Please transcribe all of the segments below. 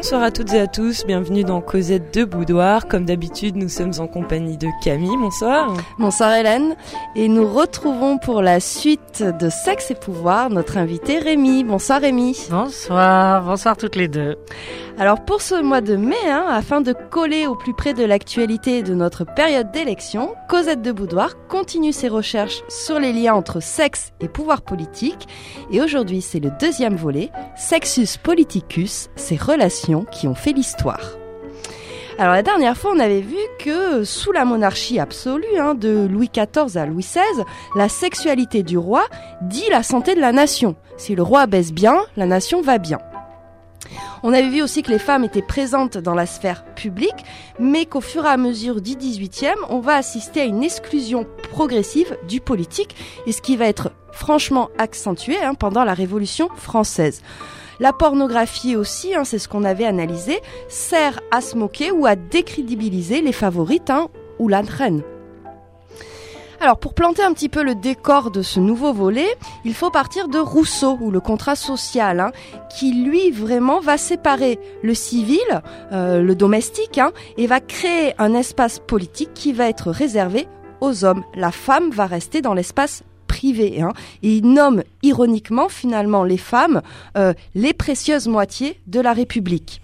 Bonsoir à toutes et à tous, bienvenue dans Cosette de Boudoir. Comme d'habitude, nous sommes en compagnie de Camille. Bonsoir. Bonsoir Hélène. Et nous retrouvons pour la suite de Sexe et Pouvoir notre invité Rémi. Bonsoir Rémi. Bonsoir, bonsoir toutes les deux. Alors pour ce mois de mai, hein, afin de coller au plus près de l'actualité de notre période d'élection, Cosette de Boudoir continue ses recherches sur les liens entre sexe et pouvoir politique. Et aujourd'hui, c'est le deuxième volet, Sexus Politicus, ces relations qui ont fait l'histoire. Alors la dernière fois, on avait vu que sous la monarchie absolue, hein, de Louis XIV à Louis XVI, la sexualité du roi dit la santé de la nation. Si le roi baisse bien, la nation va bien. On avait vu aussi que les femmes étaient présentes dans la sphère publique, mais qu'au fur et à mesure du 18e, on va assister à une exclusion progressive du politique, et ce qui va être franchement accentué hein, pendant la Révolution française. La pornographie aussi, hein, c'est ce qu'on avait analysé, sert à se moquer ou à décrédibiliser les favorites hein, ou la reine. Alors pour planter un petit peu le décor de ce nouveau volet, il faut partir de Rousseau ou le contrat social, hein, qui lui vraiment va séparer le civil, euh, le domestique, hein, et va créer un espace politique qui va être réservé aux hommes. La femme va rester dans l'espace privé. Hein, et il nomme ironiquement finalement les femmes euh, les précieuses moitiés de la République.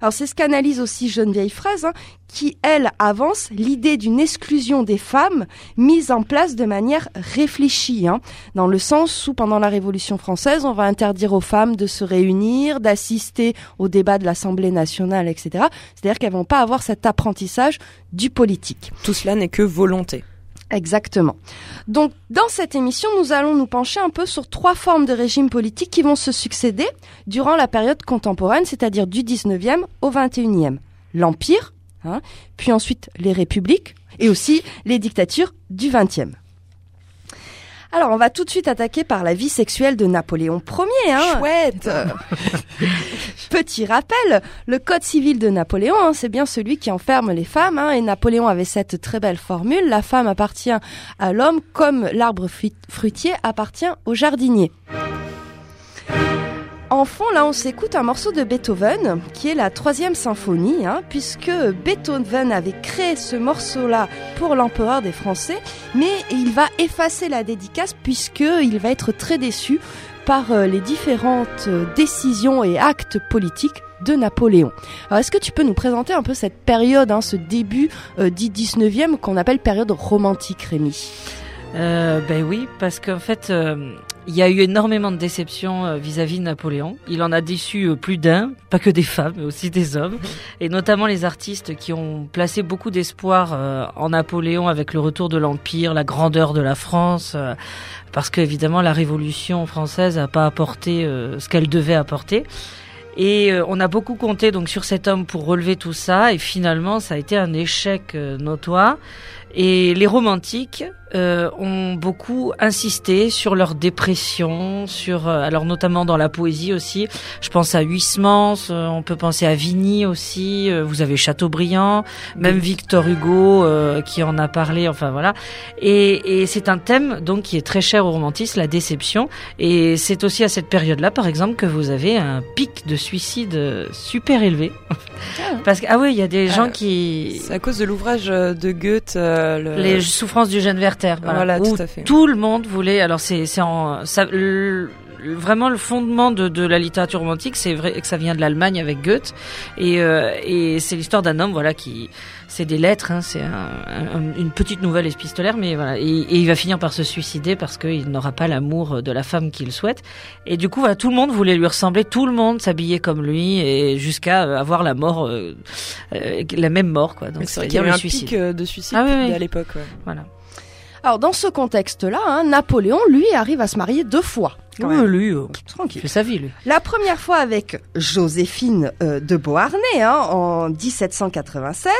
Alors c'est ce qu'analyse aussi Geneviève Fraise, hein, qui elle avance l'idée d'une exclusion des femmes mise en place de manière réfléchie, hein, dans le sens où pendant la Révolution française, on va interdire aux femmes de se réunir, d'assister au débat de l'Assemblée nationale, etc. C'est-à-dire qu'elles vont pas avoir cet apprentissage du politique. Tout cela n'est que volonté. Exactement. Donc, dans cette émission, nous allons nous pencher un peu sur trois formes de régimes politiques qui vont se succéder durant la période contemporaine, c'est-à-dire du 19e au 21e. L'Empire, hein, puis ensuite les républiques, et aussi les dictatures du 20e. Alors, on va tout de suite attaquer par la vie sexuelle de Napoléon Ier. Hein. Chouette Petit rappel, le code civil de Napoléon, hein, c'est bien celui qui enferme les femmes. Hein, et Napoléon avait cette très belle formule, la femme appartient à l'homme comme l'arbre fruitier appartient au jardinier. En fond, là, on s'écoute un morceau de Beethoven, qui est la troisième symphonie, hein, puisque Beethoven avait créé ce morceau-là pour l'empereur des Français, mais il va effacer la dédicace puisqu'il va être très déçu par euh, les différentes euh, décisions et actes politiques de Napoléon. Alors est-ce que tu peux nous présenter un peu cette période, hein, ce début euh, du 19e qu'on appelle période romantique, Rémi? Euh, Ben oui, parce qu'en fait, euh, il y a eu énormément de déceptions euh, vis-à-vis de Napoléon. Il en a déçu euh, plus d'un, pas que des femmes, mais aussi des hommes, et notamment les artistes qui ont placé beaucoup d'espoir euh, en Napoléon avec le retour de l'Empire, la grandeur de la France, parce qu'évidemment la Révolution française n'a pas apporté ce qu'elle devait apporter. Et on a beaucoup compté donc sur cet homme pour relever tout ça, et finalement ça a été un échec notoire. Et les romantiques euh, ont beaucoup insisté sur leur dépression, sur euh, alors notamment dans la poésie aussi. Je pense à Huysmans, euh, on peut penser à Vigny aussi. euh, vous avez Chateaubriand, même Victor Hugo euh, qui en a parlé. Enfin voilà. Et, et c'est un thème donc qui est très cher aux romantistes, la déception. Et c'est aussi à cette période-là, par exemple, que vous avez un pic de suicide super élevé. Parce que ah oui, il y a des gens Ah, qui C'est à cause de l'ouvrage de Goethe, euh, le- les souffrances du jeune Werther. Voilà, Voilà, où tout à fait. Tout le monde voulait. Alors c'est en ça, le- le- vraiment le fondement de, de la littérature romantique, c'est vrai que ça vient de l'Allemagne avec Goethe et euh, et c'est l'histoire d'un homme voilà qui c'est des lettres, hein, c'est un- un- une petite nouvelle épistolaire, mais voilà et, et il va finir par se suicider parce qu'il n'aura pas l'amour de la femme qu'il souhaite. Et du coup voilà tout le monde voulait lui ressembler, tout le monde s'habillait comme lui et jusqu'à avoir la mort, euh, euh, la même mort quoi. Donc c'est-à-dire le un suicide. pic euh, de suicide Ah oui, oui. à l'époque. ouais. Voilà. Alors dans ce contexte-là, hein, Napoléon, lui, arrive à se marier deux fois. quand Oui, même. lui, euh, il Tranquille. fait sa vie, lui. La première fois avec Joséphine euh, de Beauharnais hein, en 1796.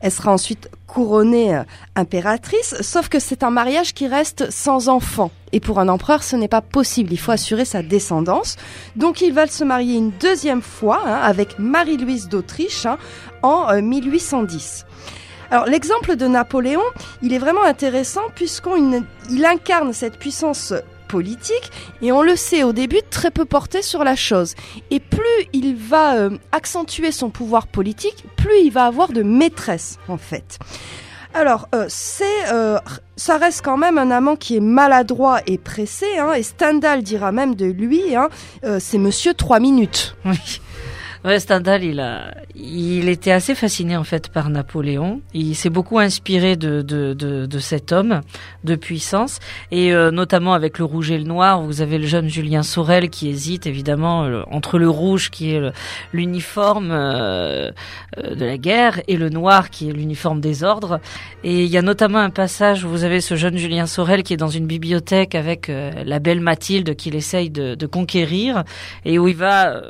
Elle sera ensuite couronnée euh, impératrice, sauf que c'est un mariage qui reste sans enfant. Et pour un empereur, ce n'est pas possible. Il faut assurer sa descendance. Donc il va se marier une deuxième fois hein, avec Marie-Louise d'Autriche hein, en euh, 1810. Alors l'exemple de Napoléon, il est vraiment intéressant puisqu'il il incarne cette puissance politique et on le sait au début très peu porté sur la chose. Et plus il va euh, accentuer son pouvoir politique, plus il va avoir de maîtresse en fait. Alors, euh, c'est, euh, ça reste quand même un amant qui est maladroit et pressé, hein, et Stendhal dira même de lui, hein, euh, c'est Monsieur trois minutes. Oui. Ouais, Stendhal, il a, il était assez fasciné en fait par Napoléon. Il s'est beaucoup inspiré de, de, de, de, cet homme de puissance et euh, notamment avec le rouge et le noir. Vous avez le jeune Julien Sorel qui hésite évidemment euh, entre le rouge qui est l'uniforme euh, de la guerre et le noir qui est l'uniforme des ordres. Et il y a notamment un passage où vous avez ce jeune Julien Sorel qui est dans une bibliothèque avec la belle Mathilde qu'il essaye de, de conquérir et où il va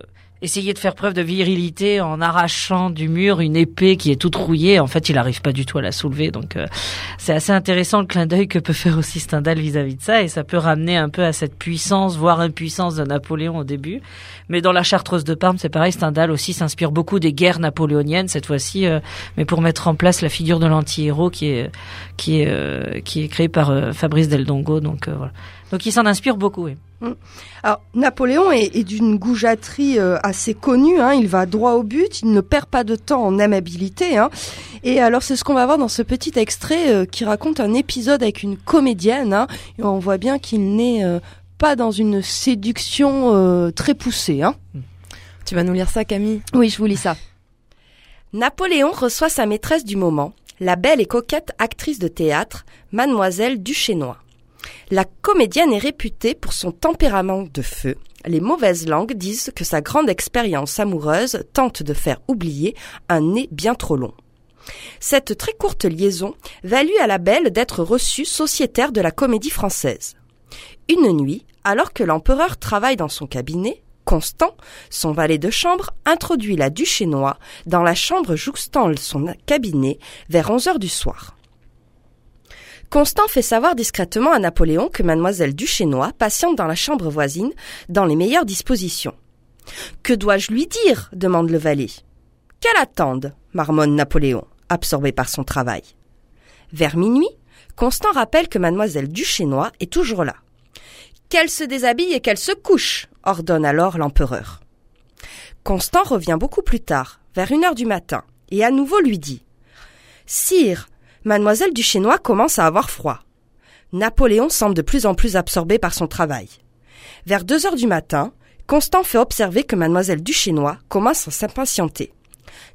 essayer de faire preuve de virilité en arrachant du mur une épée qui est toute rouillée. En fait, il n'arrive pas du tout à la soulever. Donc, euh, c'est assez intéressant le clin d'œil que peut faire aussi Stendhal vis-à-vis de ça. Et ça peut ramener un peu à cette puissance, voire impuissance de Napoléon au début. Mais dans la Chartreuse de Parme, c'est pareil. Stendhal aussi s'inspire beaucoup des guerres napoléoniennes cette fois-ci, euh, mais pour mettre en place la figure de l'anti-héros qui est qui est euh, qui est créée par Fabrice Del Dongo. Donc voilà. Donc il s'en inspire beaucoup. Oui. Mm. Alors Napoléon est, d'une goujaterie euh, assez connue. Hein. il va droit au but, il ne perd pas de temps en amabilité. Hein. Et alors c'est ce qu'on va voir dans ce petit extrait euh, qui raconte un épisode avec une comédienne. Hein. et on voit bien qu'il n'est euh, pas dans une séduction très poussée. Hein. Tu vas nous lire ça, Camille? Oui, je vous lis ça. Napoléon reçoit sa maîtresse du moment, la belle et coquette actrice de théâtre, Mademoiselle Duchesnois. La comédienne est réputée pour son tempérament de feu. Les mauvaises langues disent que sa grande expérience amoureuse tente de faire oublier un nez bien trop long. Cette très courte liaison valut à la belle d'être reçue sociétaire de la comédie française. Une nuit, alors que l'empereur travaille dans son cabinet, Constant, son valet de chambre, introduit la Duchesnois dans la chambre jouxtant son cabinet vers onze heures du soir. Constant fait savoir discrètement à Napoléon que mademoiselle Duchesnois patiente dans la chambre voisine, dans les meilleures dispositions. Que dois-je lui dire? demande le valet. Qu'elle attende, marmonne Napoléon, absorbé par son travail. Vers minuit, Constant rappelle que mademoiselle Duchesnois est toujours là. Qu'elle se déshabille et qu'elle se couche, ordonne alors l'empereur. Constant revient beaucoup plus tard, vers une heure du matin, et à nouveau lui dit Sire, Mademoiselle Duchesnois commence à avoir froid. Napoléon semble de plus en plus absorbé par son travail. Vers deux heures du matin, Constant fait observer que Mademoiselle Duchesnois commence à s'impatienter.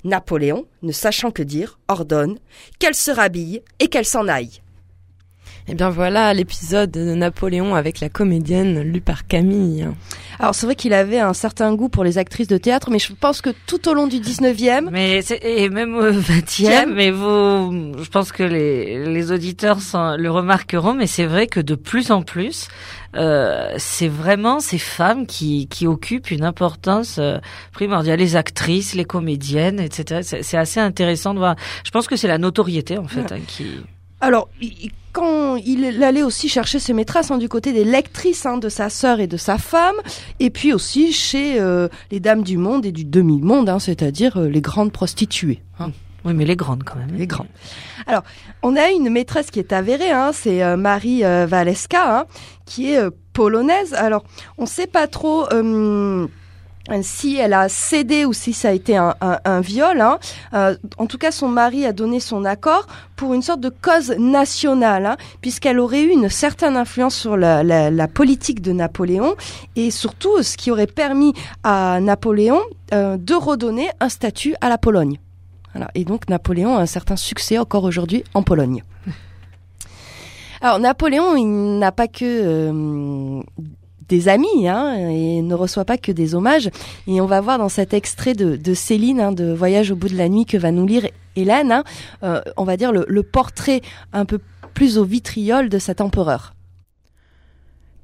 Napoléon, ne sachant que dire, ordonne qu'elle se rhabille et qu'elle s'en aille. Eh bien voilà l'épisode de Napoléon avec la comédienne lue par Camille. Alors c'est vrai qu'il avait un certain goût pour les actrices de théâtre, mais je pense que tout au long du 19e... Mais et même au 20e, mais vous, je pense que les, les auditeurs le remarqueront, mais c'est vrai que de plus en plus, euh, c'est vraiment ces femmes qui, qui occupent une importance euh, primordiale, les actrices, les comédiennes, etc. C'est assez intéressant de voir. Je pense que c'est la notoriété en fait hein, qui... Alors, quand il allait aussi chercher ses maîtresses hein, du côté des lectrices hein, de sa sœur et de sa femme, et puis aussi chez euh, les dames du monde et du demi-monde, hein, c'est-à-dire euh, les grandes prostituées. Oui, mais les grandes quand même. Les grandes. Alors, on a une maîtresse qui est avérée, c'est euh, Marie Valeska, qui est polonaise. Alors, on ne sait pas trop si elle a cédé ou si ça a été un, viol. Hein. Euh, en tout cas, son mari a donné son accord pour une sorte de cause nationale, hein, puisqu'elle aurait eu une certaine influence sur la, politique de Napoléon et surtout ce qui aurait permis à Napoléon euh, de redonner un statut à la Pologne. Et donc Napoléon a un certain succès encore aujourd'hui en Pologne. Alors Napoléon, il n'a pas que euh, des amis hein, et ne reçoit pas que des hommages. Et on va voir dans cet extrait de, Céline, hein, de Voyage au bout de la nuit, que va nous lire Hélène, hein, euh, on va dire le, portrait un peu plus au vitriol de cet empereur.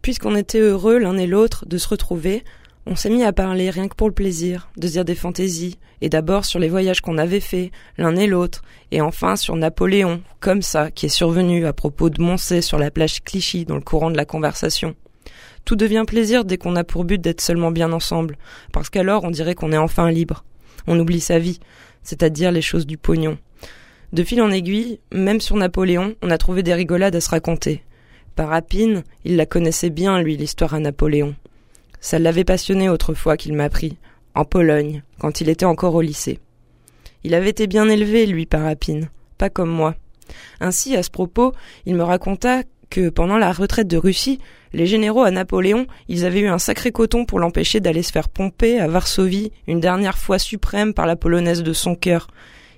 Puisqu'on était heureux l'un et l'autre de se retrouver, on s'est mis à parler rien que pour le plaisir, de dire des fantaisies, et d'abord sur les voyages qu'on avait faits, l'un et l'autre, et enfin sur Napoléon, comme ça, qui est survenu à propos de Moncey sur la plage Clichy dans le courant de la conversation. Tout devient plaisir dès qu'on a pour but d'être seulement bien ensemble, parce qu'alors on dirait qu'on est enfin libre. On oublie sa vie, c'est-à-dire les choses du pognon. De fil en aiguille, même sur Napoléon, on a trouvé des rigolades à se raconter. Par rapine, il la connaissait bien, lui, l'histoire à Napoléon. Ça l'avait passionné autrefois qu'il m'a en Pologne, quand il était encore au lycée. Il avait été bien élevé, lui, par rapine, pas comme moi. Ainsi, à ce propos, il me raconta que pendant la retraite de Russie, les généraux à Napoléon, ils avaient eu un sacré coton pour l'empêcher d'aller se faire pomper à Varsovie une dernière fois suprême par la polonaise de son cœur.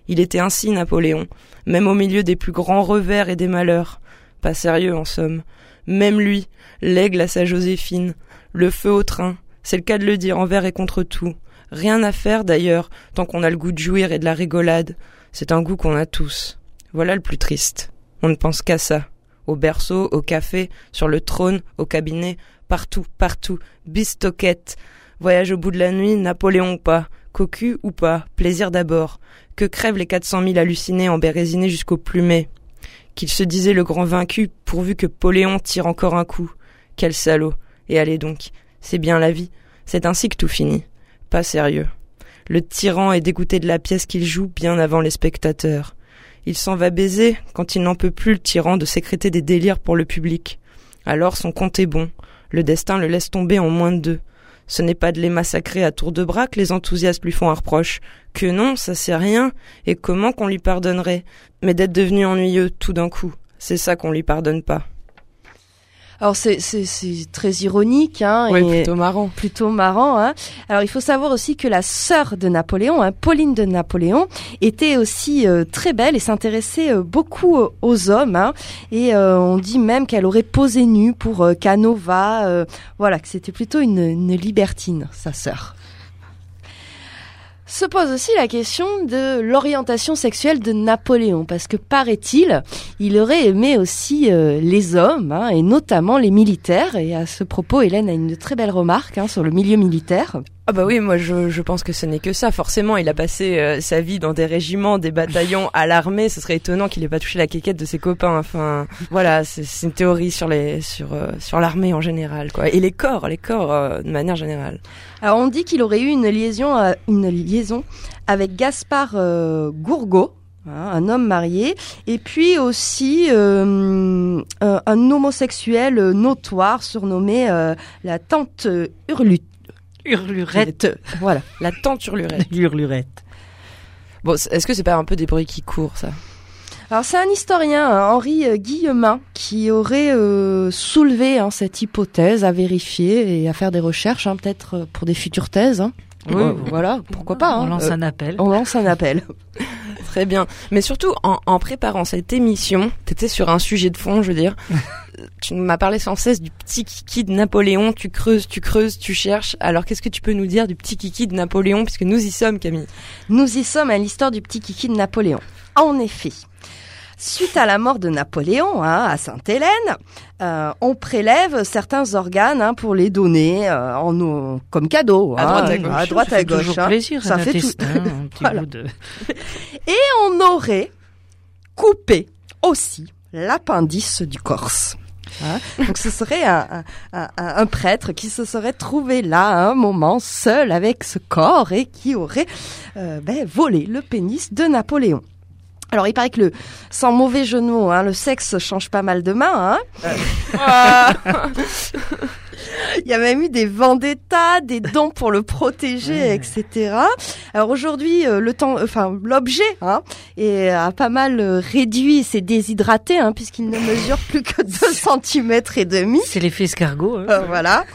Il était ainsi Napoléon, même au milieu des plus grands revers et des malheurs. Pas sérieux en somme. Même lui, l'aigle à sa Joséphine, le feu au train, c'est le cas de le dire envers et contre tout. Rien à faire d'ailleurs, tant qu'on a le goût de jouir et de la rigolade. C'est un goût qu'on a tous. Voilà le plus triste. On ne pense qu'à ça. Au berceau, au café, sur le trône, au cabinet, partout, partout. Bistoquette. Voyage au bout de la nuit, Napoléon ou pas. Cocu ou pas. Plaisir d'abord. Que crèvent les quatre cent mille hallucinés en bérésinés jusqu'au plumet? Qu'il se disait le grand vaincu pourvu que Poléon tire encore un coup. Quel salaud. Et allez donc. C'est bien la vie. C'est ainsi que tout finit. Pas sérieux. Le tyran est dégoûté de la pièce qu'il joue bien avant les spectateurs. Il s'en va baiser quand il n'en peut plus le tyran de sécréter des délires pour le public. Alors son compte est bon. Le destin le laisse tomber en moins de deux. Ce n'est pas de les massacrer à tour de bras que les enthousiastes lui font un reproche. Que non, ça c'est rien. Et comment qu'on lui pardonnerait? Mais d'être devenu ennuyeux tout d'un coup. C'est ça qu'on lui pardonne pas. Alors c'est très ironique, hein, et plutôt marrant. Plutôt marrant. Hein. Alors il faut savoir aussi que la sœur de Napoléon, hein, Pauline de Napoléon, était aussi euh, très belle et s'intéressait euh, beaucoup euh, aux hommes. Hein, et on dit même qu'elle aurait posé nue pour Canova. voilà, que c'était plutôt une, une libertine, sa sœur. Se pose aussi la question de l'orientation sexuelle de Napoléon, parce que paraît-il, il aurait aimé aussi euh, les hommes, hein, et notamment les militaires. Et à ce propos, Hélène a une très belle remarque hein, sur le milieu militaire. Ah bah oui, moi je, je pense que ce n'est que ça. Forcément, il a passé euh, sa vie dans des régiments, des bataillons, à l'armée. Ce serait étonnant qu'il ait pas touché la quéquette de ses copains. Enfin, voilà, c'est une théorie sur les sur euh, sur l'armée en général, quoi. Et les corps, les corps euh, de manière générale. Alors on dit qu'il aurait eu une liaison une liaison avec Gaspard Gourgaud. Hein, un homme marié, et puis aussi un, homosexuel notoire surnommé la tante Hurlut Hurlurette. Voilà, la tante hurlurette. Hurlurette. Bon, est-ce que c'est pas un peu des bruits qui courent, ça? Alors c'est un historien, hein, Henri euh, Guillemin, qui aurait euh, soulevé hein, cette hypothèse à vérifier et à faire des recherches, hein, peut-être euh, pour des futures thèses. Oui, voilà, pourquoi pas. On lance un appel. On lance un appel. Très bien. Mais surtout, en, en préparant cette émission, t'étais sur un sujet de fond, je veux dire. tu m'as parlé sans cesse du petit kiki de Napoléon. Tu creuses, tu creuses, tu cherches. Alors, qu'est-ce que tu peux nous dire du petit kiki de Napoléon, puisque nous y sommes, Camille? Nous y sommes à l'histoire du petit kiki de Napoléon. En effet, Suite à la mort de Napoléon hein, à Sainte-Hélène, euh, on prélève certains organes hein, pour les donner euh, en, comme cadeau. À droite à hein. gauche. À droite à gauche. plaisir, ça fait tout. Et on aurait coupé aussi l'appendice du Corse. Donc ce serait un, prêtre qui se serait trouvé là à un moment seul avec ce corps et qui aurait euh, ben, volé le pénis de Napoléon. Alors, il paraît que le, sans mauvais mots, hein, le sexe change pas mal de main. Hein il y a même eu des vendettas, des dons pour le protéger, etc. Alors aujourd'hui, euh, le temps, enfin l'objet, hein, est, a pas mal euh, réduit, s'est déshydraté, hein, puisqu'il ne mesure plus que 2 cm et demi. C'est l'effet escargot. Hein. Euh, voilà.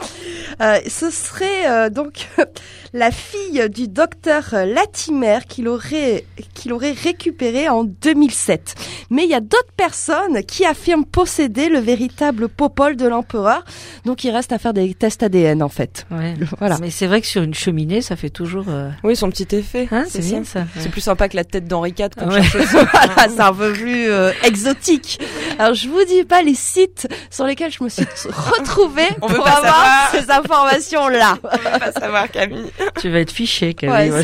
Euh, ce serait donc la fille du docteur Latimer qu'il aurait, qu'il aurait récupéré en 2007. Mais il y a d'autres personnes qui affirment posséder le véritable popole de l'empereur. Donc il reste à faire des tests ADN en fait. Ouais. Voilà. Mais c'est vrai que sur une cheminée, ça fait toujours. Euh, oui, son petit effet. Hein, c'est bien ça. C'est plus sympa que la tête d'Henri IV. Comme ouais. voilà, c'est un peu plus euh, exotique. Alors je vous dis pas les sites sur lesquels je me suis retrouvée pour avoir ces informations là. On veut pas savoir Camille. Tu vas être fiché Camille. Ouais,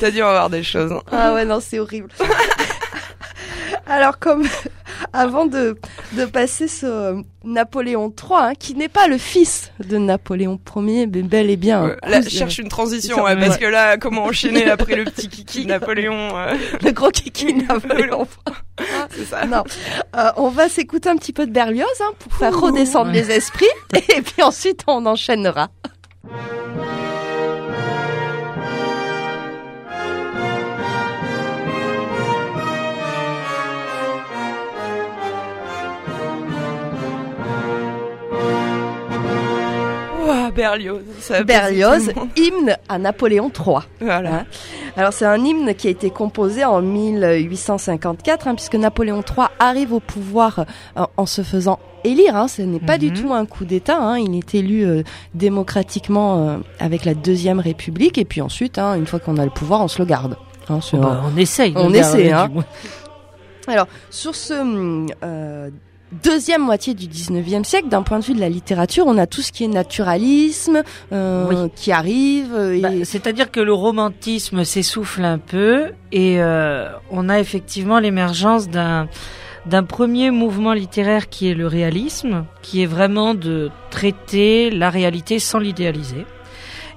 T'as dû en avoir des choses. Hein. Ah ouais non c'est horrible. Alors comme avant de, de passer ce euh, Napoléon III, hein, qui n'est pas le fils de Napoléon Ier, mais bel et bien. Euh, là, cherche une transition, parce que là, comment enchaîner après le petit kiki Napoléon euh... Le gros kiki Napoléon Non. Euh, on va s'écouter un petit peu de Berlioz hein, pour faire redescendre les esprits et puis ensuite on enchaînera. Berlioz. ça hymne à Napoléon III. Voilà. Hein. Alors c'est un hymne qui a été composé en 1854, hein, puisque Napoléon III arrive au pouvoir euh, en se faisant élire. Hein, ce n'est pas du Mhm. tout un coup d'État. Hein, il est élu euh, démocratiquement euh, avec la deuxième République, et puis ensuite, hein, une fois qu'on a le pouvoir, on se le garde. Hein, c'est Bah, on essaye. de on essaie, hein. Alors, sur ce hum, euh, deuxième moitié du 19e siècle, d'un point de vue de la littérature, on a tout ce qui est naturalisme euh, Oui. qui arrive. euh, et- Bah, C'est-à-dire que le romantisme s'essouffle un peu et euh, on a effectivement l'émergence d'un d'un premier mouvement littéraire qui est le réalisme, qui est vraiment de traiter la réalité sans l'idéaliser.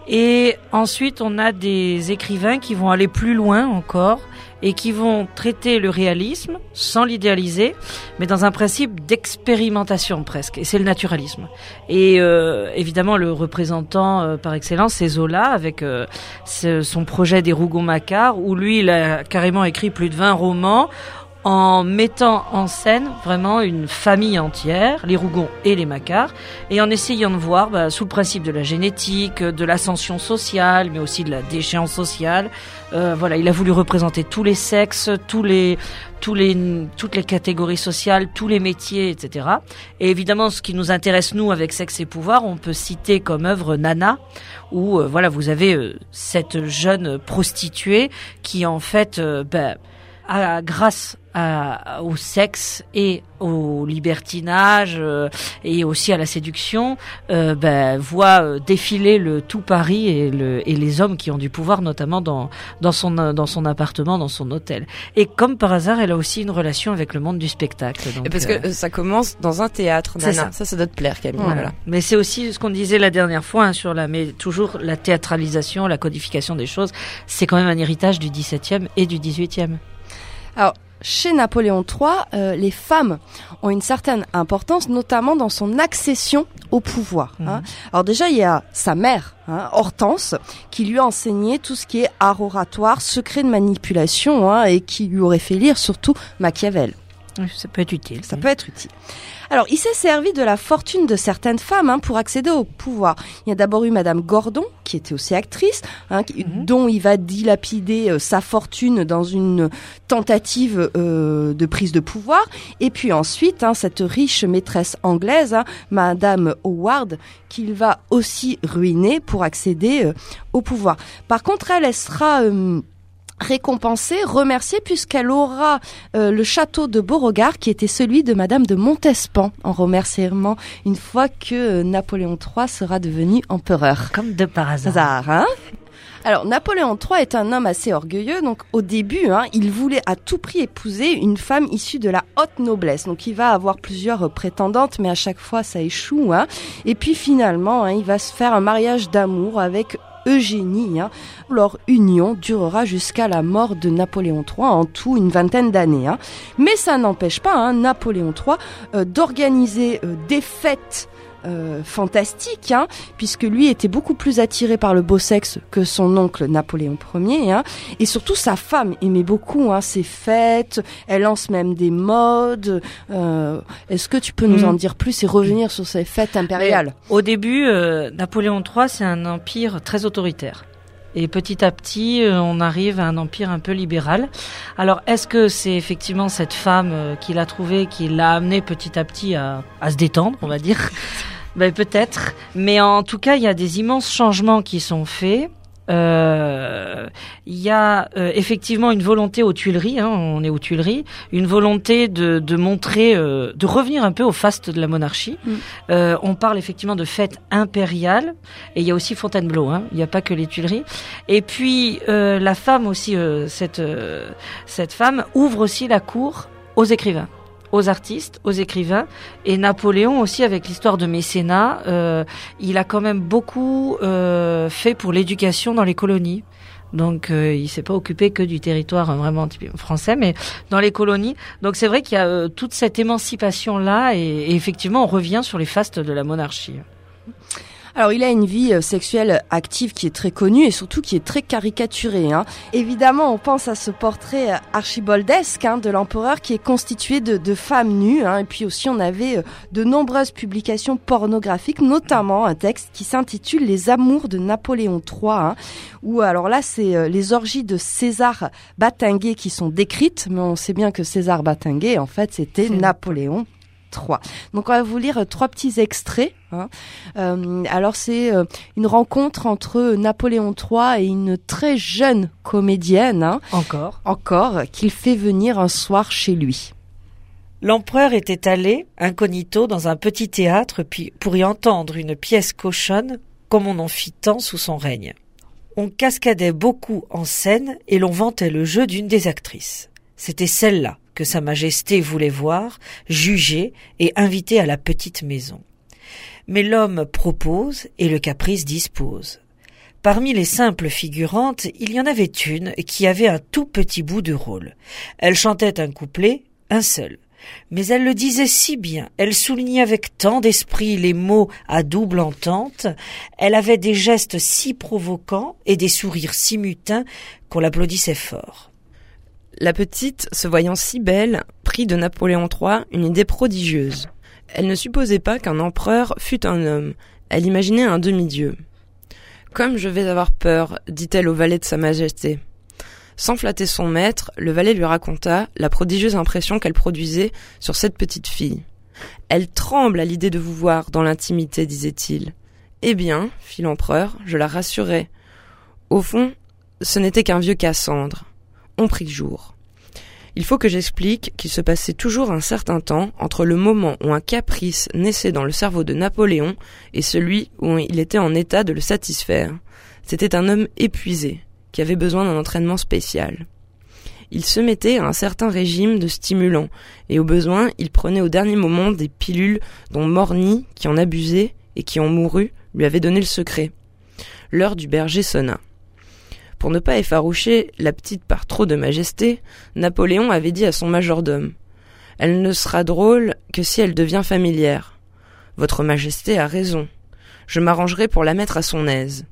Et ensuite, on a des écrivains qui vont aller plus loin encore et qui vont traiter le réalisme sans l'idéaliser, mais dans un principe d'expérimentation presque. Et c'est le naturalisme. Et euh, évidemment, le représentant euh, par excellence, c'est Zola, avec euh, son projet des Rougon-Macquart, où lui, il a carrément écrit plus de 20 romans en mettant en scène vraiment une famille entière, les Rougons et les Macquart, et en essayant de voir, bah, sous le principe de la génétique, de l'ascension sociale, mais aussi de la déchéance sociale, euh, voilà, il a voulu représenter tous les sexes, tous les, tous les, toutes les catégories sociales, tous les métiers, etc. Et évidemment, ce qui nous intéresse nous avec Sexe et Pouvoir, on peut citer comme œuvre Nana, où euh, voilà, vous avez euh, cette jeune prostituée qui en fait, euh, ben, a- grâce à- au sexe et au libertinage euh, et aussi à la séduction, euh, ben, voit euh, défiler le tout Paris et, le, et les hommes qui ont du pouvoir, notamment dans, dans, son, euh, dans son appartement, dans son hôtel. Et comme par hasard, elle a aussi une relation avec le monde du spectacle. Donc, parce euh, que euh, ça commence dans un théâtre, C'est Nana. ça. Ça, ça doit te plaire, Camille. voilà. Voilà. Mais c'est aussi ce qu'on disait la dernière fois hein, sur la, mais toujours la théâtralisation, la codification des choses. C'est quand même un héritage du 17e et du 18e. Chez Napoléon III, euh, les femmes ont une certaine importance, notamment dans son accession au pouvoir. hein. Alors déjà, il y a sa mère, hein, Hortense, qui lui a enseigné tout ce qui est art oratoire, secret de manipulation, hein, et qui lui aurait fait lire surtout Machiavel. Ça peut être utile. Ça peut être utile. Alors, il s'est servi de la fortune de certaines femmes hein, pour accéder au pouvoir. Il y a d'abord eu Madame Gordon, qui était aussi actrice, hein, qui- Mhm. dont il va dilapider euh, sa fortune dans une tentative euh, de prise de pouvoir. Et puis ensuite, hein, cette riche maîtresse anglaise, Madame Howard, qu'il va aussi ruiner pour accéder euh, au pouvoir. Par contre, elle, elle sera... récompensée, remerciée puisqu'elle aura euh, le château de Beauregard qui était celui de Madame de Montespan en remerciement une fois que euh, Napoléon III sera devenu empereur. Comme de par hasard. Hasard, hein? Alors Napoléon III est un homme assez orgueilleux, donc au début, hein, il voulait à tout prix épouser une femme issue de la haute noblesse. Donc il va avoir plusieurs prétendantes, mais à chaque fois ça échoue. Hein. Et puis finalement, hein, il va se faire un mariage d'amour avec Eugénie. Hein. Leur union durera jusqu'à la mort de Napoléon III, en tout une vingtaine d'années. Hein. Mais ça n'empêche pas hein, Napoléon III euh, d'organiser euh, des fêtes euh, fantastiques, hein, puisque lui était beaucoup plus attiré par le beau sexe que son oncle Napoléon Ier. Hein. Et surtout, sa femme aimait beaucoup hein, ses fêtes, elle lance même des modes. Euh, Est-ce que tu peux nous Mm. en dire plus et revenir sur ces fêtes impériales? Au début, euh, Napoléon III, c'est un empire très autoritaire. Et petit à petit, euh, on arrive à un empire un peu libéral. Alors, est-ce que c'est effectivement cette femme euh, qui l'a trouvé, qui l'a amené petit à petit à, à se détendre, on va dire? Ben, Peut-être. Mais en tout cas, il y a des immenses changements qui sont faits. Euh, Il y a euh, effectivement une volonté aux Tuileries, hein, on est aux Tuileries, une volonté de, de montrer, euh, de revenir un peu au faste de la monarchie. Mm. Euh, on parle effectivement de fête impériale, et il y a aussi Fontainebleau, hein, il n'y a pas que les Tuileries. Et puis euh, la femme aussi, euh, cette, euh, cette femme ouvre aussi la cour aux écrivains aux artistes, aux écrivains, et Napoléon aussi avec l'histoire de mécénat, euh, il a quand même beaucoup euh, fait pour l'éducation dans les colonies. Donc euh, il s'est pas occupé que du territoire vraiment français, mais dans les colonies. Donc c'est vrai qu'il y a toute cette émancipation là, et, et, effectivement on revient sur les fastes de la monarchie. Alors il a une vie euh, sexuelle active qui est très connue et surtout qui est très caricaturée. Hein. Évidemment, on pense à ce portrait euh, archiboldesque hein, de l'empereur qui est constitué de, femmes nues. Hein. Et puis aussi, on avait euh, de nombreuses publications pornographiques, notamment un texte qui s'intitule Les Amours de Napoléon III. Hein, où alors là, c'est les orgies de César Batinguet qui sont décrites, mais on sait bien que César Batinguet, en fait, c'était Napoléon 3. Donc on va vous lire trois petits extraits. Hein. Euh, alors c'est euh, une rencontre entre Napoléon III et une très jeune comédienne. Hein. encore. Encore, qu'il fait venir un soir chez lui. L'empereur était allé, incognito, dans un petit théâtre puis pour y entendre une pièce cochonne, comme on en fit tant sous son règne. On cascadait beaucoup en scène et l'on vantait le jeu d'une des actrices. C'était celle-là que Sa Majesté voulait voir, juger et inviter à la petite maison. Mais l'homme propose et le caprice dispose. Parmi les simples figurantes, il y en avait une qui avait un tout petit bout de rôle. Elle chantait un couplet, un seul. Mais elle le disait si bien, elle soulignait avec tant d'esprit les mots à double entente, elle avait des gestes si provoquants et des sourires si mutins qu'on l'applaudissait fort. La petite, se voyant si belle, prit de Napoléon III une idée prodigieuse. Elle ne supposait pas qu'un empereur fût un homme, elle imaginait un demi-dieu. Comme je vais avoir peur, dit-elle au valet de Sa Majesté. Sans flatter son maître, le valet lui raconta la prodigieuse impression qu'elle produisait sur cette petite fille. Elle tremble à l'idée de vous voir dans l'intimité, disait-il. Eh bien, fit l'empereur, je la rassurai. Au fond, ce n'était qu'un vieux Cassandre ont pris jour. Il faut que j'explique qu'il se passait toujours un certain temps entre le moment où un caprice naissait dans le cerveau de Napoléon et celui où il était en état de le satisfaire. C'était un homme épuisé, qui avait besoin d'un entraînement spécial. Il se mettait à un certain régime de stimulants, et au besoin, il prenait au dernier moment des pilules dont Morny, qui en abusait et qui en mourut, lui avait donné le secret. L'heure du berger sonna. Pour ne pas effaroucher la petite par trop de majesté, Napoléon avait dit à son majordome Elle ne sera drôle que si elle devient familière. Votre majesté a raison. Je m'arrangerai pour la mettre à son aise.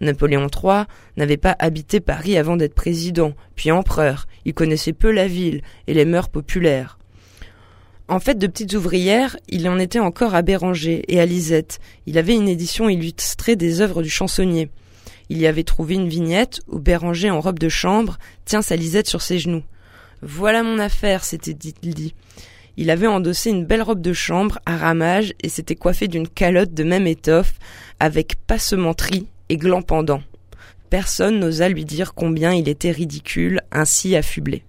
Napoléon III n'avait pas habité Paris avant d'être président, puis empereur. Il connaissait peu la ville et les mœurs populaires. En fait de petites ouvrières, il en était encore à Béranger et à Lisette. Il avait une édition illustrée des œuvres du chansonnier. Il y avait trouvé une vignette où Béranger en robe de chambre tient sa Lisette sur ses genoux. Voilà mon affaire, s'était dit. Il avait endossé une belle robe de chambre à ramage et s'était coiffé d'une calotte de même étoffe avec passementerie et gland pendant. Personne n'osa lui dire combien il était ridicule, ainsi affublé.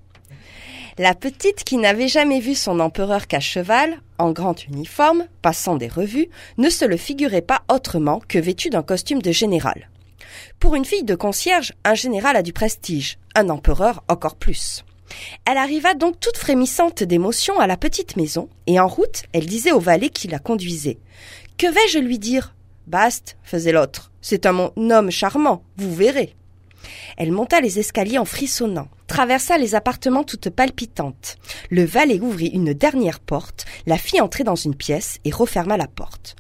La petite qui n'avait jamais vu son empereur qu'à cheval, en grand uniforme, passant des revues, ne se le figurait pas autrement que vêtu d'un costume de général. Pour une fille de concierge, un général a du prestige, un empereur encore plus. Elle arriva donc toute frémissante d'émotion à la petite maison, et en route, elle disait au valet qui la conduisait. Que vais-je lui dire? Baste, faisait l'autre. C'est un homme charmant, vous verrez. Elle monta les escaliers en frissonnant, traversa les appartements toutes palpitantes. Le valet ouvrit une dernière porte, la fit entrer dans une pièce et referma la porte.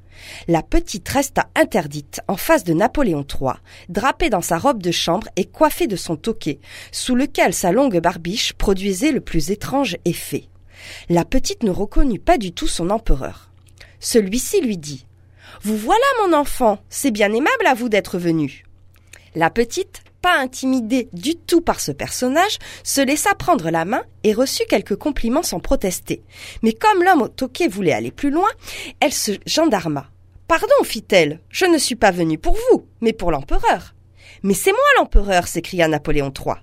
La petite resta interdite en face de Napoléon III, drapée dans sa robe de chambre et coiffée de son toquet, sous lequel sa longue barbiche produisait le plus étrange effet. La petite ne reconnut pas du tout son empereur. Celui-ci lui dit Vous voilà, mon enfant, c'est bien aimable à vous d'être venu. La petite, pas intimidée du tout par ce personnage, se laissa prendre la main et reçut quelques compliments sans protester. Mais comme l'homme au toquet voulait aller plus loin, elle se gendarma. Pardon, fit-elle, je ne suis pas venue pour vous, mais pour l'empereur. Mais c'est moi l'empereur, s'écria Napoléon III.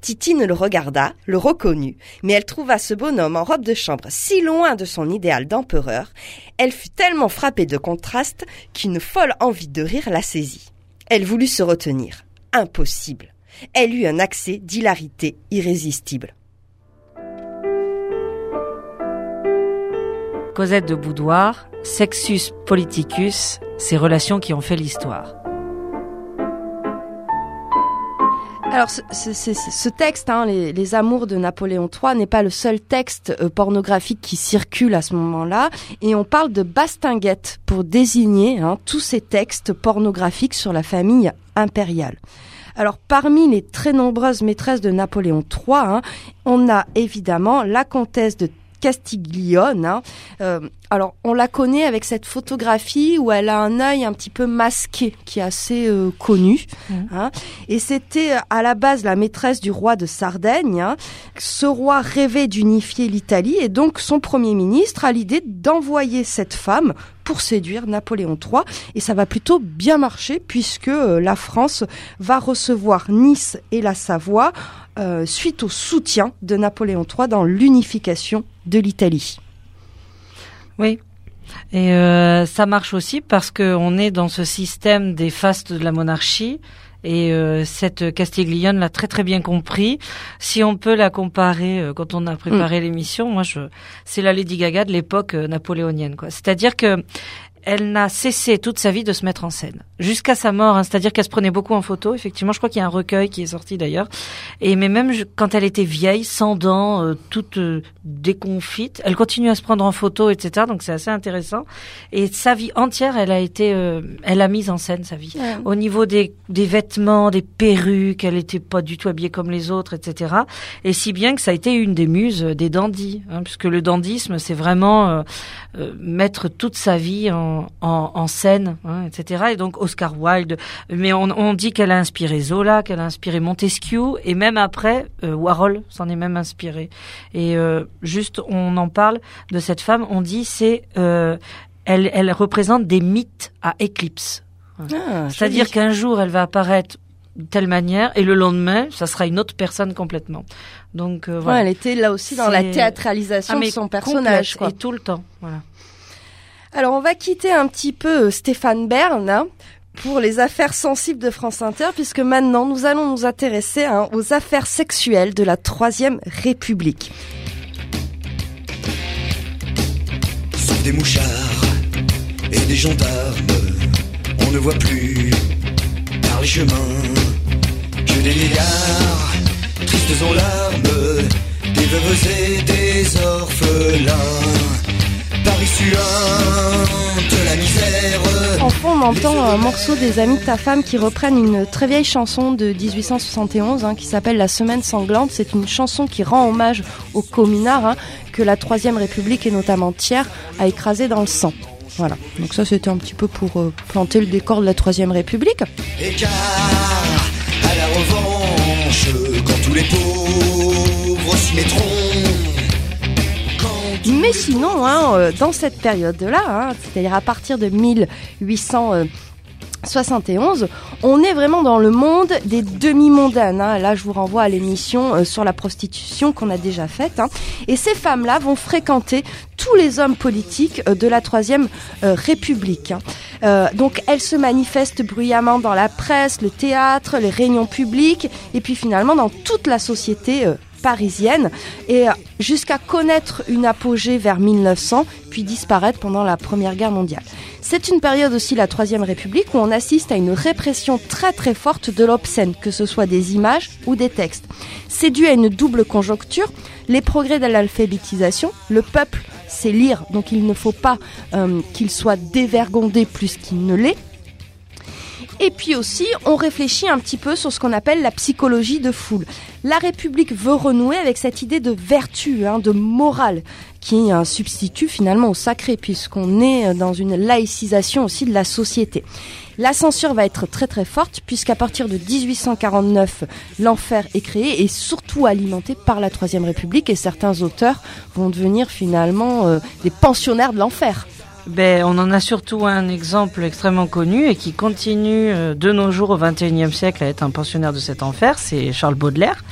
Titine le regarda, le reconnut, mais elle trouva ce bonhomme en robe de chambre si loin de son idéal d'empereur, elle fut tellement frappée de contraste qu'une folle envie de rire la saisit. Elle voulut se retenir impossible. Elle eut un accès d'hilarité irrésistible. Cosette de Boudoir, Sexus Politicus, ces relations qui ont fait l'histoire. Alors, ce, ce, texte, hein, les, les, Amours de Napoléon III, n'est pas le seul texte euh, pornographique qui circule à ce moment-là. Et on parle de bastinguette pour désigner hein, tous ces textes pornographiques sur la famille impériale. Alors, parmi les très nombreuses maîtresses de Napoléon III, hein, on a évidemment la comtesse de Castiglione. Hein. Euh, alors, on la connaît avec cette photographie où elle a un œil un petit peu masqué, qui est assez euh, connu. Mmh. Hein. Et c'était euh, à la base la maîtresse du roi de Sardaigne. Hein. Ce roi rêvait d'unifier l'Italie et donc son premier ministre a l'idée d'envoyer cette femme pour séduire Napoléon III. Et ça va plutôt bien marcher puisque euh, la France va recevoir Nice et la Savoie euh, suite au soutien de Napoléon III dans l'unification de l'Italie. Oui. Et euh, ça marche aussi parce qu'on est dans ce système des fastes de la monarchie. Et euh, cette Castiglione l'a très très bien compris. Si on peut la comparer, euh, quand on a préparé mmh. l'émission, moi je, c'est la Lady Gaga de l'époque napoléonienne, quoi. C'est-à-dire que elle n'a cessé toute sa vie de se mettre en scène jusqu'à sa mort. Hein, C'est-à-dire qu'elle se prenait beaucoup en photo. Effectivement, je crois qu'il y a un recueil qui est sorti d'ailleurs. Et mais même quand elle était vieille, sans dents, euh, toute euh, déconfite, elle continue à se prendre en photo, etc. Donc c'est assez intéressant. Et sa vie entière, elle a été, euh, elle a mis en scène sa vie. Ouais. Au niveau des, des vêtements, des perruques, elle était pas du tout habillée comme les autres, etc. Et si bien que ça a été une des muses des dandys, hein, puisque le dandysme, c'est vraiment mettre toute sa vie en en, en, scène, hein, etc. Et donc Oscar Wilde. Mais on, on dit qu'elle a inspiré Zola, qu'elle a inspiré Montesquieu, et même après euh, Warhol s'en est même inspiré. Et euh, juste, on en parle de cette femme. On dit c'est euh, elle, elle représente des mythes à éclipse. Ah, C'est-à-dire qu'un jour elle va apparaître de telle manière et le lendemain ça sera une autre personne complètement. Donc euh, voilà. Ouais, elle était là aussi dans la théâtralisation ah, de son personnage. Quoi. Et tout le temps. Voilà. Alors on va quitter un petit peu euh, Stéphane Bern hein, pour les affaires sensibles de France Inter, puisque maintenant nous allons nous intéresser hein, aux affaires sexuelles de la Troisième République. Sous des mouchards et des gendarmes, on ne voit plus par les chemins que des tristes en larmes, des veuves et des orphelins de la misère. En fond, on entend un morceau des Amis de ta femme qui reprennent une très vieille chanson de 1871 hein, qui s'appelle La Semaine sanglante. C'est une chanson qui rend hommage aux communards hein, que la Troisième République et notamment Thiers a écrasé dans le sang. Voilà. Donc ça, c'était un petit peu pour euh, planter le décor de la Troisième République. Écart à la revanche, quand tous les pauvres s'y mettront mais sinon, hein, euh, dans cette période-là, hein, c'est-à-dire à partir de 1871, on est vraiment dans le monde des demi-mondaines. Hein. Là, je vous renvoie à l'émission euh, sur la prostitution qu'on a déjà faite. Et ces femmes-là vont fréquenter tous les hommes politiques euh, de la Troisième République. Donc, elles se manifestent bruyamment dans la presse, le théâtre, les réunions publiques, et puis finalement dans toute la société parisienne et jusqu'à connaître une apogée vers 1900 puis disparaître pendant la Première Guerre mondiale. C'est une période aussi, la Troisième République, où on assiste à une répression très très forte de l'obscène, que ce soit des images ou des textes. C'est dû à une double conjoncture, les progrès de l'alphabétisation, le peuple sait lire, donc il ne faut pas euh, qu'il soit dévergondé plus qu'il ne l'est, et puis aussi, on réfléchit un petit peu sur ce qu'on appelle la psychologie de foule. La République veut renouer avec cette idée de vertu, hein, de morale, qui est un substitut finalement au sacré, puisqu'on est dans une laïcisation aussi de la société. La censure va être très très forte, puisqu'à partir de 1849, l'enfer est créé et surtout alimenté par la Troisième République, et certains auteurs vont devenir finalement euh, des pensionnaires de l'enfer. Ben, on en a surtout un exemple extrêmement connu et qui continue euh, de nos jours au XXIe siècle à être un pensionnaire de cet enfer, c'est Charles Baudelaire.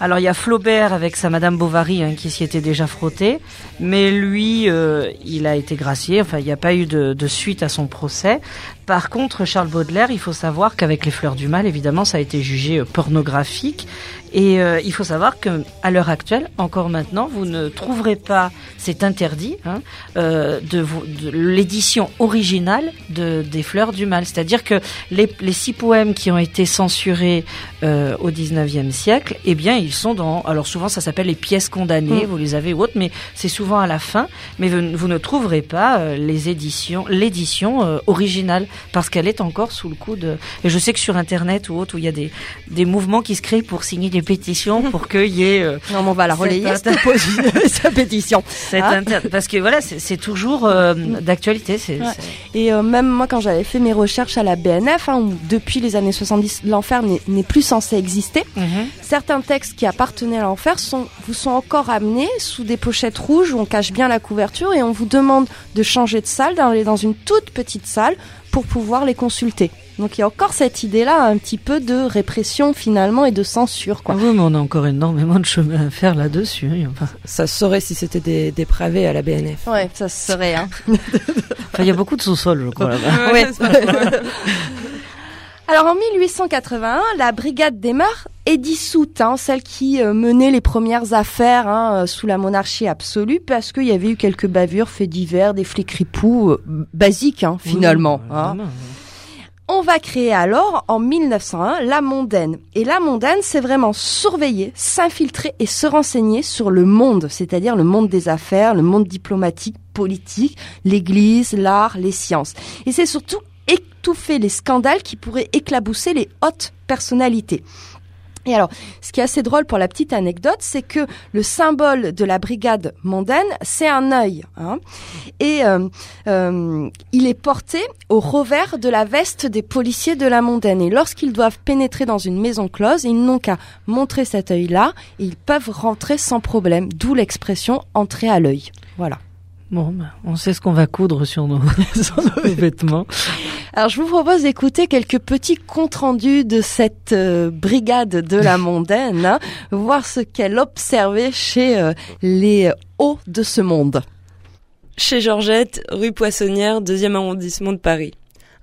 Alors il y a Flaubert avec sa Madame Bovary hein, qui s'y était déjà frotté, mais lui, euh, il a été gracié. Enfin, il n'y a pas eu de, suite à son procès. Par contre, Charles Baudelaire, il faut savoir qu'avec Les Fleurs du Mal, évidemment, ça a été jugé euh, pornographique. Et euh, il faut savoir que à l'heure actuelle, encore maintenant, vous ne trouverez pas, c'est interdit, hein, euh, de, de l'édition originale de, des Fleurs du Mal. C'est-à-dire que les, les six poèmes qui ont été censurés euh, au 19e siècle, eh bien, ils sont dans. Alors souvent, ça s'appelle les pièces condamnées. Vous les avez ou autres, mais c'est souvent à la fin. Mais vous, vous ne trouverez pas euh, les éditions, l'édition euh, originale, parce qu'elle est encore sous le coup de. Et je sais que sur Internet ou autre, où il y a des des mouvements qui se créent pour signer des pétitions pour qu'il y ait euh, Non, mais on va la relayer, cette, cette pétition. cette Ah. inter- parce que voilà, c'est toujours euh, d'actualité. Ouais. Et euh, même moi, quand j'avais fait mes recherches à la BNF, hein, où depuis les années 70, l'enfer n'est n'est plus censé exister, Mhm. certains textes qui appartenaient à l'enfer sont, vous sont encore amenés sous des pochettes rouges où on cache bien la couverture et on vous demande de changer de salle, d'aller dans une toute petite salle pour pouvoir les consulter. Donc il y a encore cette idée-là, un petit peu de répression finalement et de censure. Quoi. Ah oui, mais on a encore énormément de chemin à faire là-dessus. hein. Enfin, Ça se saurait si c'était des dépravés à la BNF. Ouais, ça serait. Hein. enfin, il y a beaucoup de sous-sols, je crois, là-bas. Ouais. Alors en 1881, la brigade des mœurs est dissoute, hein, celle qui euh, menait les premières affaires hein, euh, sous la monarchie absolue, parce qu'il y avait eu quelques bavures, faits divers, des flics ripoux, euh, basiques hein, finalement. Oui, hein. On va créer alors, en 1901, la mondaine. Et la mondaine, c'est vraiment surveiller, s'infiltrer et se renseigner sur le monde, c'est-à-dire le monde des affaires, le monde diplomatique, politique, l'église, l'art, les sciences. Et c'est surtout étouffer les scandales qui pourraient éclabousser les hautes personnalités. Et alors, ce qui est assez drôle pour la petite anecdote, c'est que le symbole de la brigade mondaine, c'est un œil. Hein, et euh, euh, il est porté au revers de la veste des policiers de la mondaine. Et lorsqu'ils doivent pénétrer dans une maison close, ils n'ont qu'à montrer cet œil-là et ils peuvent rentrer sans problème. D'où l'expression entrer à l'œil. Voilà. Bon, ben, on sait ce qu'on va coudre sur nos, sur nos vêtements. Alors, je vous propose d'écouter quelques petits comptes rendus de cette euh, brigade de la mondaine, hein, voir ce qu'elle observait chez euh, les hauts de ce monde. Chez Georgette, rue Poissonnière, deuxième arrondissement de Paris.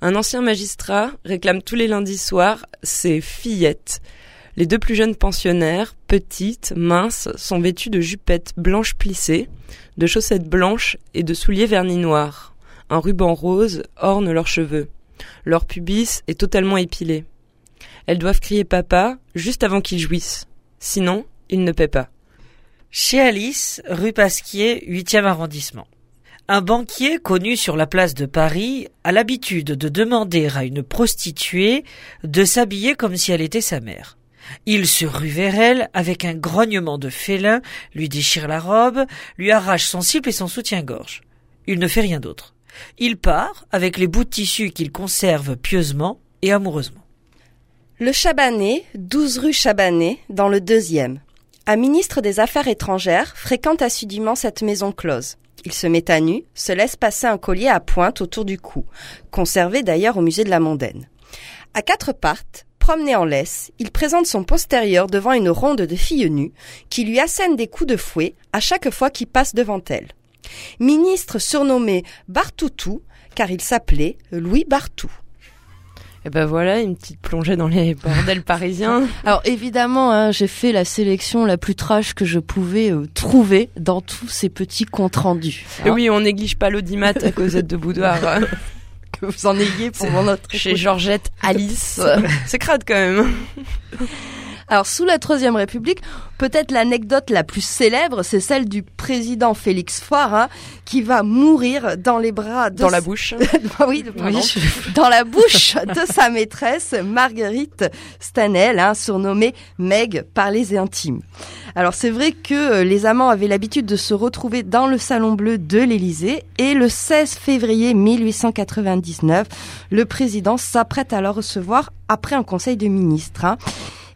Un ancien magistrat réclame tous les lundis soirs ses fillettes. Les deux plus jeunes pensionnaires, petites, minces, sont vêtues de jupettes blanches plissées, de chaussettes blanches et de souliers vernis noirs. Un ruban rose orne leurs cheveux. Leur pubis est totalement épilé. Elles doivent crier papa juste avant qu'ils jouissent. Sinon, ils ne paient pas. Chez Alice, rue Pasquier, 8e arrondissement. Un banquier connu sur la place de Paris a l'habitude de demander à une prostituée de s'habiller comme si elle était sa mère. Il se rue vers elle avec un grognement de félin, lui déchire la robe, lui arrache son slip et son soutien-gorge. Il ne fait rien d'autre. Il part avec les bouts de tissu qu'il conserve pieusement et amoureusement. Le Chabanais, 12 rue Chabanais, dans le deuxième. Un ministre des Affaires étrangères fréquente assidûment cette maison close. Il se met à nu, se laisse passer un collier à pointe autour du cou, conservé d'ailleurs au musée de la Mondaine. À quatre pattes, promené en laisse, il présente son postérieur devant une ronde de filles nues qui lui assènent des coups de fouet à chaque fois qu'il passe devant elle. Ministre surnommé Bartoutou, car il s'appelait Louis Bartou. Et ben voilà, une petite plongée dans les bordels parisiens. Alors évidemment, hein, j'ai fait la sélection la plus trash que je pouvais euh, trouver dans tous ces petits comptes rendus. Et oui, on néglige pas l'audimat à Cosette de Boudoir. que vous en ayez pour notre Chez. Georgette Alice. C'est crade quand même. Alors sous la Troisième République, peut-être l'anecdote la plus célèbre, c'est celle du président Félix hein, qui va mourir dans les bras de Dans la bouche. Ah oui, dans la bouche de sa maîtresse Marguerite Stanel, hein, surnommée Meg par les intimes. Alors c'est vrai que euh, les amants avaient l'habitude de se retrouver dans le salon bleu de l'Élysée et le 16 février 1899, le président s'apprête à la recevoir après un conseil de ministres. hein.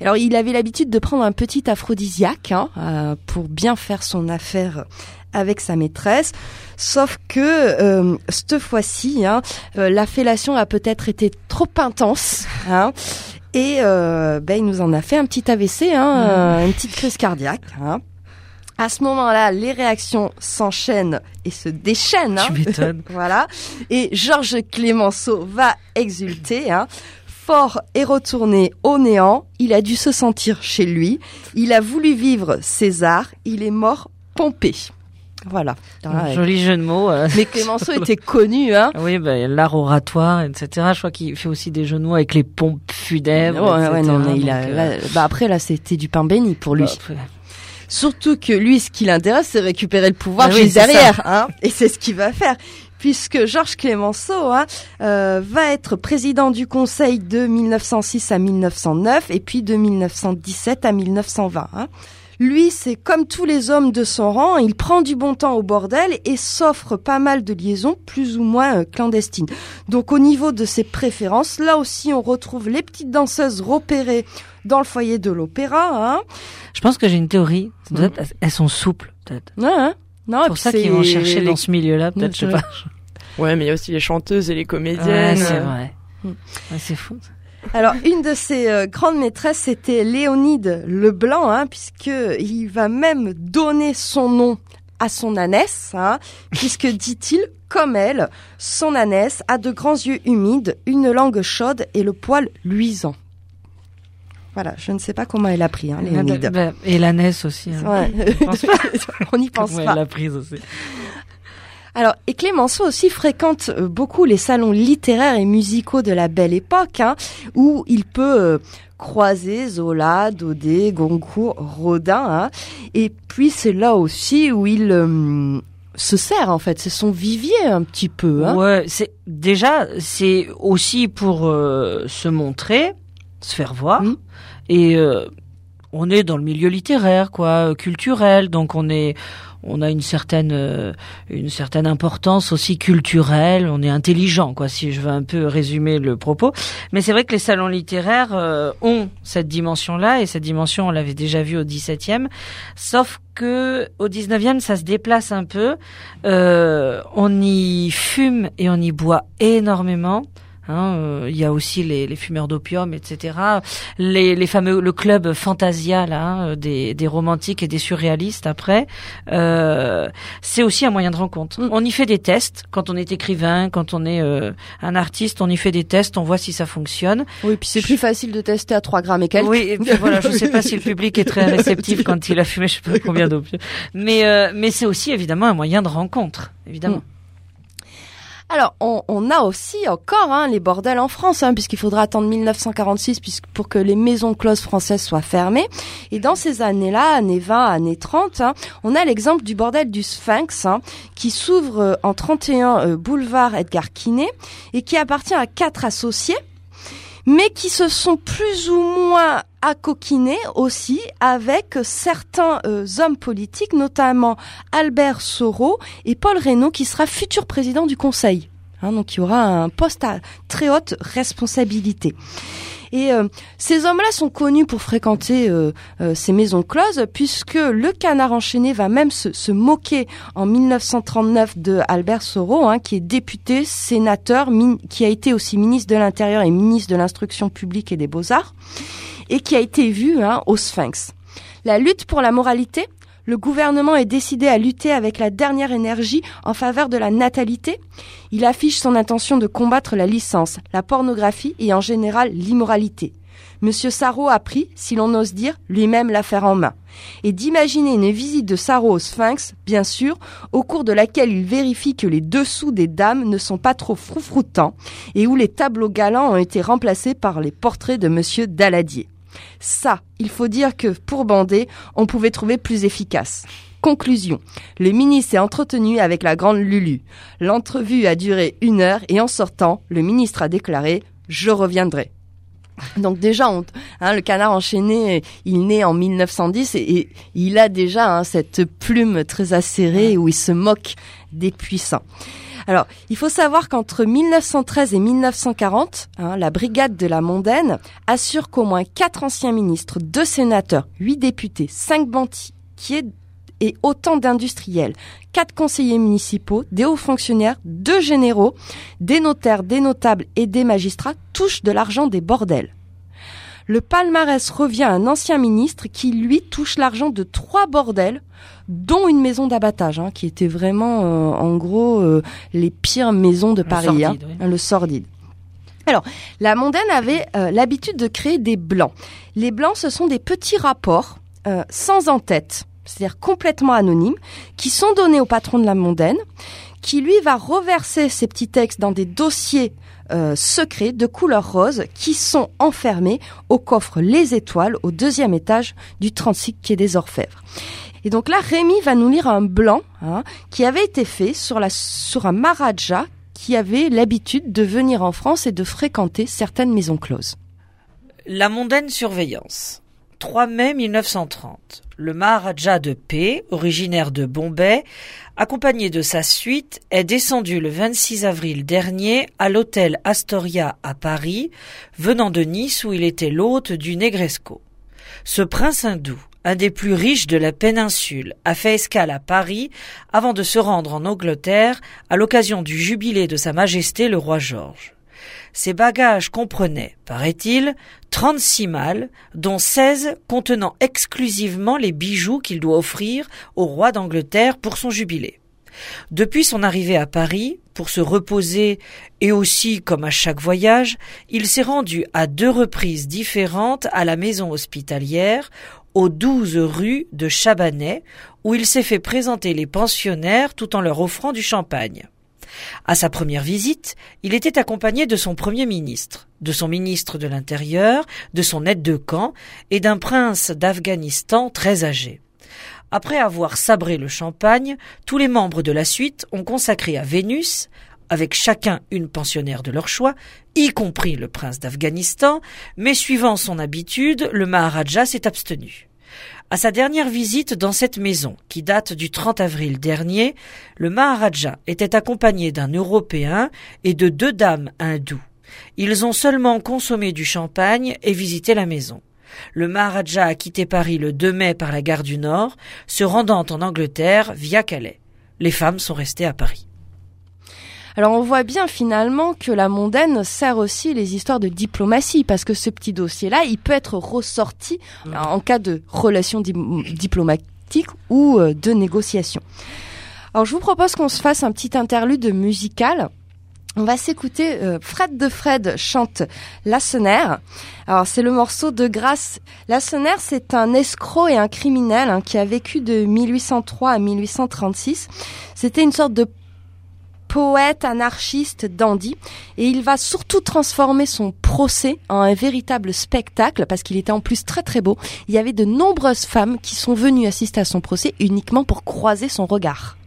Alors il avait l'habitude de prendre un petit aphrodisiaque hein, euh, pour bien faire son affaire avec sa maîtresse. Sauf que euh, cette fois-ci, hein, euh, la fellation a peut-être été trop intense. Hein, et euh, ben, il nous en a fait un petit AVC, hein, euh, une petite crise cardiaque. Hein. À ce moment-là, les réactions s'enchaînent et se déchaînent. hein. Tu m'étonnes. voilà. Et Georges Clémenceau va exulter. Hein. Fort est retourné au néant. Il a dû se sentir chez lui. Il a voulu vivre César. Il est mort Pompée. Voilà. Ah, Joli jeu de mots. euh. Mais Clémenceau était connu, hein. Oui, bah, l'art oratoire, etc. Je crois qu'il fait aussi des jeux de mots avec les pompes funèbres. Ouais, non, mais il a, Donc, euh, là- bah après, là, c'était du pain béni pour lui. bah, Surtout que lui, ce qui l'intéresse, c'est récupérer le pouvoir oui, juste c'est derrière, hein. Et c'est ce qu'il va faire. Puisque Georges Clémenceau hein, euh, va être président du Conseil de 1906 à 1909 et puis de 1917 à 1920. Hein. Lui, c'est comme tous les hommes de son rang, il prend du bon temps au bordel et s'offre pas mal de liaisons plus ou moins euh, clandestines. Donc au niveau de ses préférences, là aussi on retrouve les petites danseuses repérées dans le foyer de l'opéra. Hein. Je pense que j'ai une théorie. Peut-être- Elles sont souples, peut-être. Ouais, hein. Non, C'est pour ça qu'ils vont chercher les- dans ce milieu-là, peut-être, je sais Ouais. pas. Ouais, mais il y a aussi les chanteuses et les Ouais, comédiennes. c'est vrai. Mm. Ouais, c'est fou. Alors, une de ses euh, grandes maîtresses, c'était Léonide Leblanc, hein, puisque il va même donner son nom à son ânesse, hein, puisque, dit-il, comme elle, son ânesse a de grands yeux humides, une langue chaude et le poil luisant. Voilà, je ne sais pas comment elle a pris, hein, Léonide. Bah, bah, et la NES aussi. hein. Ouais. Je pense pas On n'y pense comment pas. elle l'a prise aussi. Alors, et Clémenceau aussi fréquente euh, beaucoup les salons littéraires et musicaux de la belle époque, hein, où il peut euh, croiser Zola, Daudet, Goncourt, Rodin. hein. et puis, c'est là aussi où il euh, se sert, en fait. C'est son vivier, un petit peu. Hein. Ouais, c'est déjà c'est aussi pour euh, se montrer, se faire voir, Mm. Et euh, on est dans le milieu littéraire, quoi, culturel, donc on est on a une certaine euh, une certaine importance aussi culturelle, on est intelligent, quoi, si je veux un peu résumer le propos. Mais c'est vrai que les salons littéraires euh, ont cette dimension-là, et cette dimension on l'avait déjà vue au 17e, sauf que au 19e ça se déplace un peu. Euh, on y fume et on y boit énormément. Hein, euh, Il y a aussi les, les fumeurs d'opium, etc. Les, les fameux le club Fantasia là, hein, des, des romantiques et des surréalistes. Après, euh, c'est aussi un moyen de rencontre. Mm. On y fait des tests quand on est écrivain, quand on est euh, un artiste, on y fait des tests, on voit si ça fonctionne. Oui, puis c'est plus facile de tester à 3 grammes et quelques. Oui, et puis voilà, je sais pas si le public est très réceptif quand il a fumé, je sais pas combien d'opium. Mais euh, mais c'est aussi évidemment un moyen de rencontre, évidemment. Alors, on, a aussi encore hein, les bordels en France, hein, puisqu'il faudra attendre 1946 puisque, pour que les maisons closes françaises soient fermées. Et dans ces années-là, années 20, années 30, hein, on a l'exemple du bordel du Sphinx, hein, qui s'ouvre euh, en 31 euh, boulevard Edgar Quinet et qui appartient à quatre associés mais qui se sont plus ou moins accoquinés aussi avec certains euh, hommes politiques, notamment Albert Soro et Paul Reynaud, qui sera futur président du Conseil. Hein, donc il y aura un poste à très haute responsabilité. Et euh, ces hommes-là sont connus pour fréquenter euh, euh, ces maisons closes, puisque le canard enchaîné va même se, moquer en 1939 de Albert Soro, hein, qui est député, sénateur, qui a été aussi ministre de l'Intérieur et ministre de l'Instruction publique et des Beaux-Arts, et qui a été vu hein, au Sphinx. La lutte pour la moralité, le gouvernement est décidé à lutter avec la dernière énergie en faveur de la natalité. Il affiche son intention de combattre la licence, la pornographie et en général l'immoralité. Monsieur Sarro a pris, si l'on ose dire, lui-même l'affaire en main. Et d'imaginer une visite de Sarro au Sphinx, bien sûr, au cours de laquelle il vérifie que les dessous des dames ne sont pas trop froufroutants et où les tableaux galants ont été remplacés par les portraits de Monsieur Daladier. Ça, il faut dire que pour bander, on pouvait trouver plus efficace. Conclusion. Le ministre s'est entretenu avec la grande Lulu. L'entrevue a duré une heure et en sortant, le ministre a déclaré « Je reviendrai ». Donc déjà, on- hein, le canard enchaîné, il naît en 1910 et, et il a déjà hein, cette plume très acérée où il se moque des puissants. Alors, il faut savoir qu'entre 1913 et 1940, hein, la brigade de la mondaine assure qu'au moins quatre anciens ministres, deux sénateurs, huit députés, cinq banquiers et autant d'industriels, quatre conseillers municipaux, des hauts fonctionnaires, deux généraux, des notaires, des notables et des magistrats touchent de l'argent des bordels. Le palmarès revient à un ancien ministre qui, lui, touche l'argent de trois bordels, dont une maison d'abattage, hein, qui était vraiment, euh, en gros, euh, les pires maisons de Paris, hein, oui. le sordide. Alors, la mondaine avait euh, l'habitude de créer des blancs. Les blancs, ce sont des petits rapports euh, sans en-tête, c'est-à-dire complètement anonymes, qui sont donnés au patron de la mondaine, qui lui va reverser ces petits textes dans des dossiers euh, secrets de couleur rose qui sont enfermés au coffre Les Étoiles au deuxième étage du 36 quai des Orfèvres. Et donc là, Rémi va nous lire un blanc hein, qui avait été fait sur, la, sur un Maharaja qui avait l'habitude de venir en France et de fréquenter certaines maisons closes. La mondaine surveillance. 3 mai 1930. Le Maharaja de P, originaire de Bombay, accompagné de sa suite, est descendu le 26 avril dernier à l'hôtel Astoria à Paris, venant de Nice où il était l'hôte du Negresco. Ce prince hindou, un des plus riches de la péninsule, a fait escale à Paris avant de se rendre en Angleterre à l'occasion du jubilé de Sa Majesté le roi George. Ses bagages comprenaient, paraît-il, 36 malles, dont 16 contenant exclusivement les bijoux qu'il doit offrir au roi d'Angleterre pour son jubilé. Depuis son arrivée à Paris, pour se reposer et aussi, comme à chaque voyage, il s'est rendu à deux reprises différentes à la maison hospitalière, aux 12 rues de Chabanais, où il s'est fait présenter les pensionnaires tout en leur offrant du champagne. À sa première visite, il était accompagné de son premier ministre, de son ministre de l'Intérieur, de son aide de camp et d'un prince d'Afghanistan très âgé. Après avoir sabré le champagne, tous les membres de la suite ont consacré à Vénus, avec chacun une pensionnaire de leur choix, y compris le prince d'Afghanistan, mais suivant son habitude, le Maharaja s'est abstenu. À sa dernière visite dans cette maison, qui date du 30 avril dernier, le Maharaja était accompagné d'un Européen et de deux dames hindoues. Ils ont seulement consommé du champagne et visité la maison. Le Maharaja a quitté Paris le 2 mai par la gare du Nord, se rendant en Angleterre via Calais. Les femmes sont restées à Paris. Alors on voit bien finalement que la mondaine sert aussi les histoires de diplomatie parce que ce petit dossier-là, il peut être ressorti en cas de relations di- diplomatiques ou euh, de négociations. Alors je vous propose qu'on se fasse un petit interlude musical. On va s'écouter euh, Fred de Fred chante Lassenaire. Alors c'est le morceau de Grâce. Lassenaire, c'est un escroc et un criminel hein, qui a vécu de 1803 à 1836. C'était une sorte de poète, anarchiste, dandy, et il va surtout transformer son procès en un véritable spectacle parce qu'il était en plus très très beau. Il y avait de nombreuses femmes qui sont venues assister à son procès uniquement pour croiser son regard.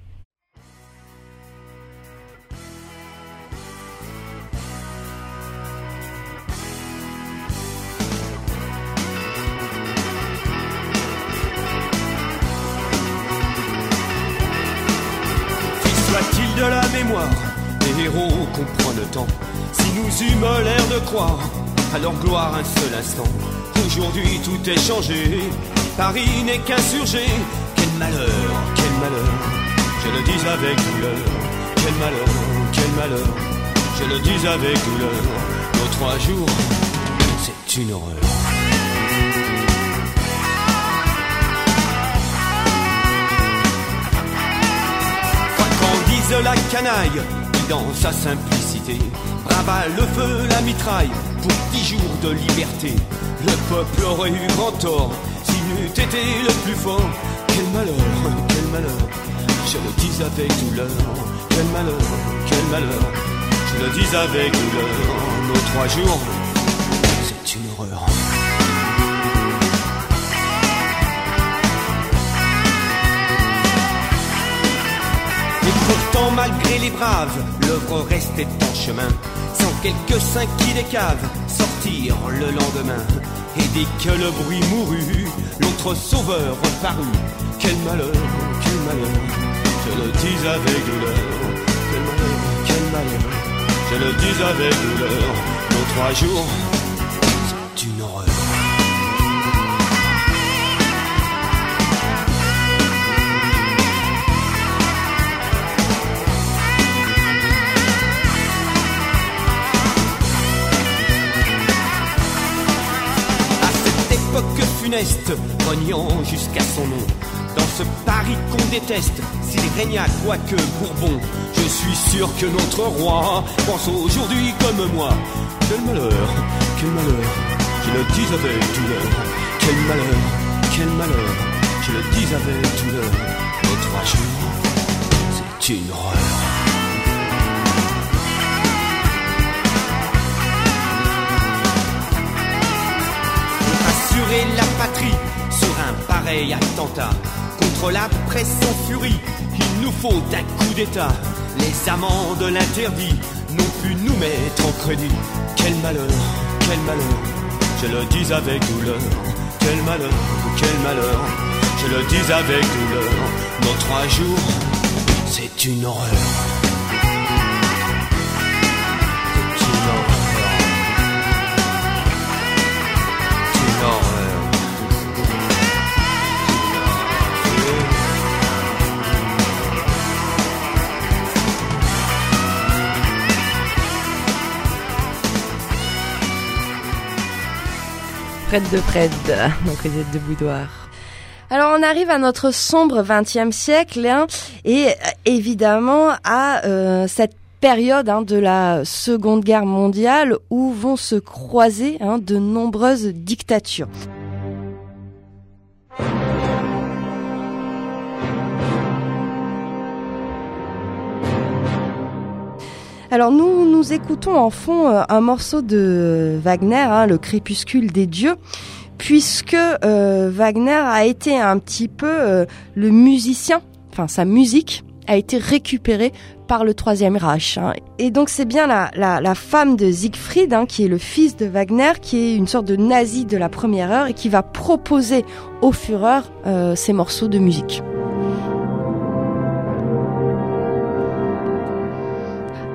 La mémoire. Des héros qu'on prend le temps. Si nous eûmes l'air de croire à leur gloire un seul instant Aujourd'hui tout est changé. Paris n'est qu'insurgé Quel malheur, quel malheur. Je le dis avec douleur. Quel malheur, quel malheur. Je le dis avec douleur. Nos trois jours, c'est une horreur la canaille, qui dans sa simplicité brava le feu, la mitraille pour dix jours de liberté. Le peuple aurait eu grand tort s'il n'eût été le plus fort. Quel malheur, quel malheur, je le dis avec douleur. Quel malheur, quel malheur, je le dis avec douleur. Nos trois jours, c'est une horreur. Pourtant, malgré les braves, l'œuvre restait en chemin. Sans quelques saints qui caves sortirent le lendemain. Et dès que le bruit mourut, l'autre sauveur reparut. Quel malheur, quel malheur, je le dis avec douleur. Quel malheur, quel malheur, je le dis avec douleur. Nos trois jours, rognant jusqu'à son nom. Dans ce Paris qu'on déteste, s'il régna quoique Bourbon, je suis sûr que notre roi pense aujourd'hui comme moi. Quel malheur, quel malheur, je le dis avec douleur. Quel malheur, quel malheur, je le dis avec douleur. Nos trois jours, c'est une horreur. La patrie sur un pareil attentat. Contre la presse en furie, il nous faut un coup d'État. Les amants de l'interdit n'ont pu nous mettre en crédit. Quel malheur, quel malheur, je le dis avec douleur. Quel malheur, quel malheur, je le dis avec douleur. Nos trois jours, c'est une horreur. Fred de Fred, donc Cosette de Boudoir. Alors on arrive à notre sombre 20e siècle hein, et euh, évidemment à euh, cette période hein, de la Seconde Guerre mondiale où vont se croiser hein, de nombreuses dictatures. Alors nous nous écoutons en fond euh, un morceau de Wagner, hein, le Crépuscule des dieux, puisque euh, Wagner a été un petit peu euh, le musicien, enfin sa musique a été récupérée par le Troisième Reich. hein. Et donc c'est bien la, la, la femme de Siegfried, hein, qui est le fils de Wagner, qui est une sorte de nazi de la première heure et qui va proposer au Führer euh, ces morceaux de musique.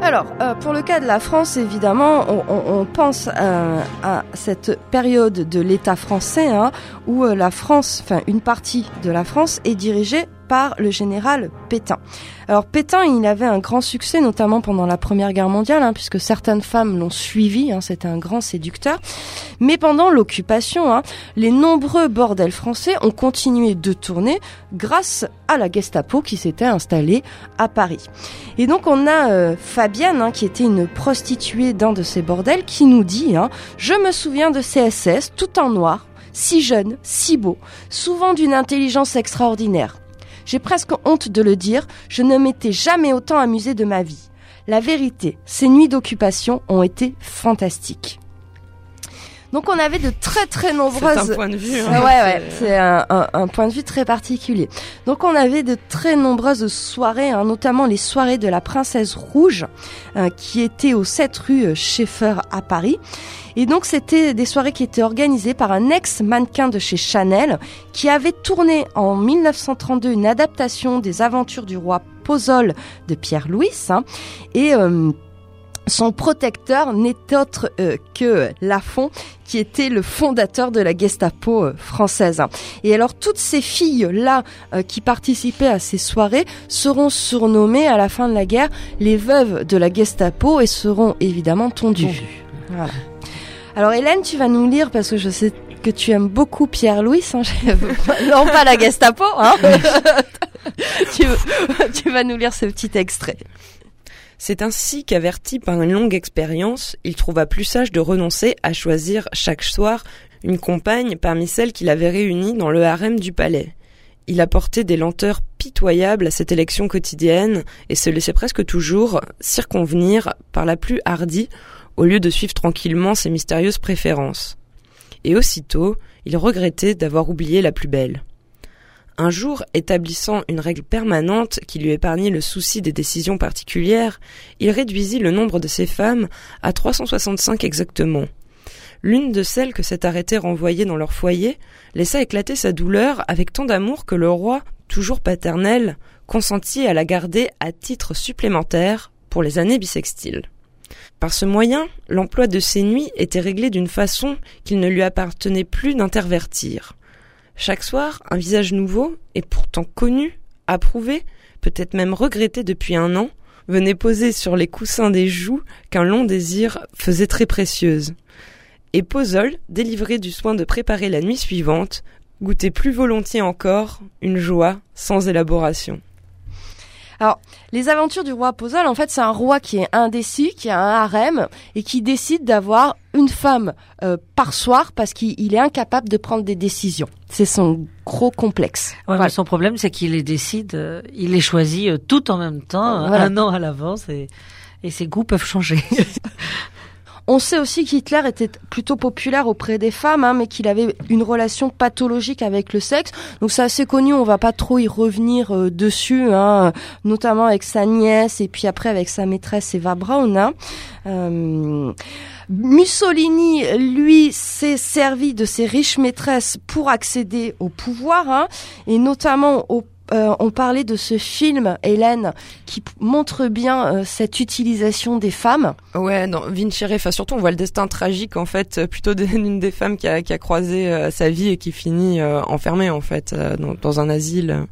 Alors, euh, pour le cas de la France, évidemment, on, pense euh, à cette période de l'État français hein, où euh, la France, enfin une partie de la France, est dirigée par le général Pétain. Alors Pétain, il avait un grand succès, notamment pendant la Première Guerre mondiale, hein, puisque certaines femmes l'ont suivi. Hein, C'était un grand séducteur. Mais pendant l'occupation, hein, les nombreux bordels français ont continué de tourner grâce à la Gestapo qui s'était installée à Paris. Et donc on a euh, Fabienne, qui était une prostituée d'un de ces bordels, qui nous dit Je me souviens de CSS, tout en noir, si jeune, si beau, souvent d'une intelligence extraordinaire. J'ai presque honte de le dire, je ne m'étais jamais autant amusée de ma vie. La vérité, ces nuits d'occupation ont été fantastiques. Donc on avait de très très C'est nombreuses... un point de vue. hein. Ouais, ouais, c'est un, un- un point de vue très particulier. Donc on avait de très nombreuses soirées, hein, notamment les soirées de la Princesse Rouge, euh, qui étaient au 7 rue euh, Schaeffer à Paris. Et donc c'était des soirées qui étaient organisées par un ex-mannequin de chez Chanel, qui avait tourné en 1932 une adaptation des aventures du roi Pozole de Pierre Louis. hein, et... euh, son protecteur n'est autre euh, que Lafont, qui était le fondateur de la Gestapo euh, française. Et alors toutes ces filles-là euh, qui participaient à ces soirées seront surnommées à la fin de la guerre les veuves de la Gestapo et seront évidemment tondues. Voilà. Alors Hélène, tu vas nous lire parce que je sais que tu aimes beaucoup Pierre Louis, hein, non pas la Gestapo, hein. tu, tu vas nous lire ce petit extrait. C'est ainsi qu'averti par une longue expérience, il trouva plus sage de renoncer à choisir chaque soir une compagne parmi celles qu'il avait réunies dans le harem du palais. Il apportait des lenteurs pitoyables à cette élection quotidienne et se laissait presque toujours circonvenir par la plus hardie au lieu de suivre tranquillement ses mystérieuses préférences. Et aussitôt, il regrettait d'avoir oublié la plus belle. Un jour, établissant une règle permanente qui lui épargnait le souci des décisions particulières, il réduisit le nombre de ses femmes à 365 exactement. L'une de celles que cet arrêté renvoyait dans leur foyer laissa éclater sa douleur avec tant d'amour que le roi, toujours paternel, consentit à la garder à titre supplémentaire pour les années bissextiles. Par ce moyen, l'emploi de ses nuits était réglé d'une façon qu'il ne lui appartenait plus d'intervertir. Chaque soir, un visage nouveau, et pourtant connu, approuvé, peut-être même regretté depuis un an, venait poser sur les coussins des joues qu'un long désir faisait très précieuses. et Pozol, délivré du soin de préparer la nuit suivante, goûtait plus volontiers encore une joie sans élaboration. Alors, les aventures du roi Pozol, en fait, c'est un roi qui est indécis, qui a un harem et qui décide d'avoir une femme euh, par soir parce qu'il est incapable de prendre des décisions. C'est son gros complexe. Ouais, Voilà. mais son problème, c'est qu'il les décide, euh, il les choisit euh, tout en même temps, Voilà. un an à l'avance, et, et ses goûts peuvent changer. On sait aussi qu'Hitler était plutôt populaire auprès des femmes, hein, mais qu'il avait une relation pathologique avec le sexe. Donc c'est assez connu, on va pas trop y revenir euh, dessus, hein, notamment avec sa nièce et puis après avec sa maîtresse Eva Braun. hein. Euh, Mussolini, lui, s'est servi de ses riches maîtresses pour accéder au pouvoir, hein, et notamment au euh, on parlait de ce film, Hélène, qui montre bien euh, cette utilisation des femmes. Ouais, dans Vinci Re, enfin surtout on voit le destin tragique en fait euh, plutôt d'une des femmes qui a, qui a croisé euh, sa vie et qui finit enfermée en fait dans, dans un asile.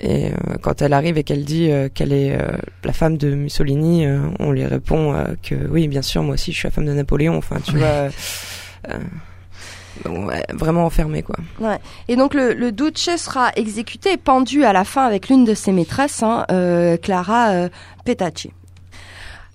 Et quand elle arrive et qu'elle dit qu'elle est la femme de Mussolini, on lui répond que oui, bien sûr, moi aussi je suis la femme de Napoléon. Enfin, tu vois, ouais, vraiment enfermée quoi. Et donc le, le Duce sera exécuté et pendu à la fin avec l'une de ses maîtresses, hein, euh, Clara euh, Petacci.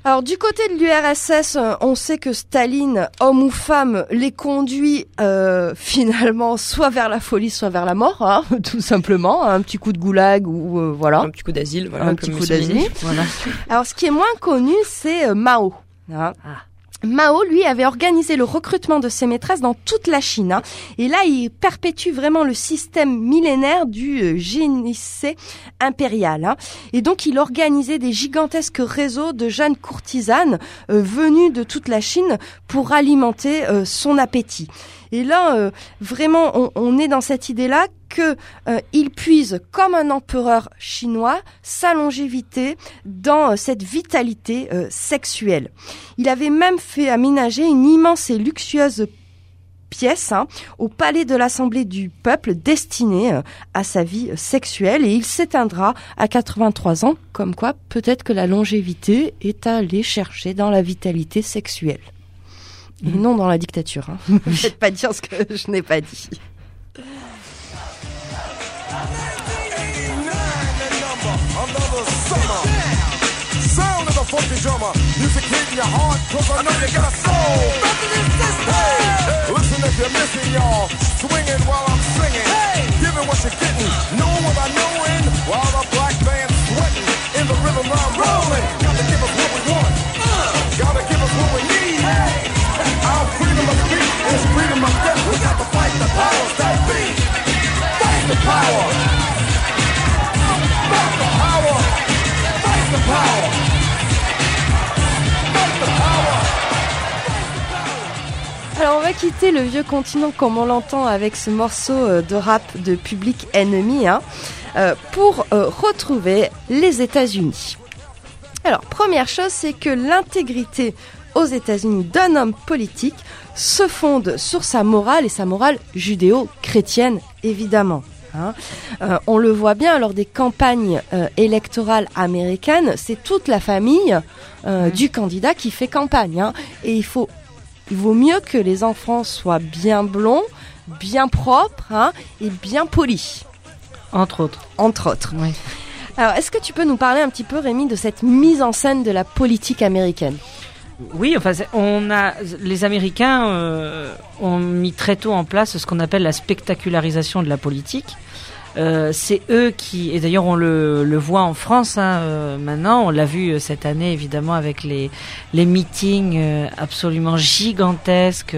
Alors du côté de l'URSS, euh, on sait que Staline, homme ou femme, les conduit euh, finalement soit vers la folie, soit vers la mort, hein, tout simplement, un petit coup de goulag ou euh, voilà. Un petit coup d'asile, voilà, Un petit coup d'asile. voilà. Alors, ce qui est moins connu, c'est euh, Mao. hein. Ah. Mao, lui, avait organisé le recrutement de ses maîtresses dans toute la Chine. hein. Et là, il perpétue vraiment le système millénaire du euh, génissé impérial. hein. Et donc, il organisait des gigantesques réseaux de jeunes courtisanes euh, venues de toute la Chine pour alimenter euh, son appétit. Et là, euh, vraiment, on, on est dans cette idée-là que euh, il puise comme un empereur chinois sa longévité dans euh, cette vitalité sexuelle. Il avait même fait aménager une immense et luxueuse pièce hein, au palais de l'Assemblée du peuple destinée à sa vie sexuelle et il s'éteindra à 83 ans, comme quoi peut-être que la longévité est à aller chercher dans la vitalité sexuelle. Et non dans la dictature. Hein. Ne faites pas dire ce que je n'ai pas dit. Another summer. Sound of the funky drummer. Music hitting your heart, cause I know you got a soul. Hey, listen if you're missing, y'all. Swinging while I'm singing. Giving what you're getting. Know what I knowin'. While the Alors on va quitter le vieux continent comme on l'entend avec ce morceau euh, de rap de Public Enemy hein, euh, pour euh, retrouver les États-Unis. Alors première chose, c'est que l'intégrité aux États-Unis d'un homme politique se fonde sur sa morale et sa morale judéo-chrétienne évidemment. Hein. Euh, on le voit bien lors des campagnes euh, électorales américaines, c'est toute la famille euh, du candidat qui fait campagne. hein. Et il faut il vaut mieux que les enfants soient bien blonds, bien propres hein, et bien polis, Entre autres. entre autres. Oui. Alors, est-ce que tu peux nous parler un petit peu, Rémi, de cette mise en scène de la politique américaine? Oui, enfin, on a les Américains euh, ont mis très tôt en place ce qu'on appelle la spectacularisation de la politique. Euh, c'est eux qui, et d'ailleurs on le, le voit en France hein, euh, maintenant, on l'a vu euh, cette année évidemment avec les, les meetings euh, absolument gigantesques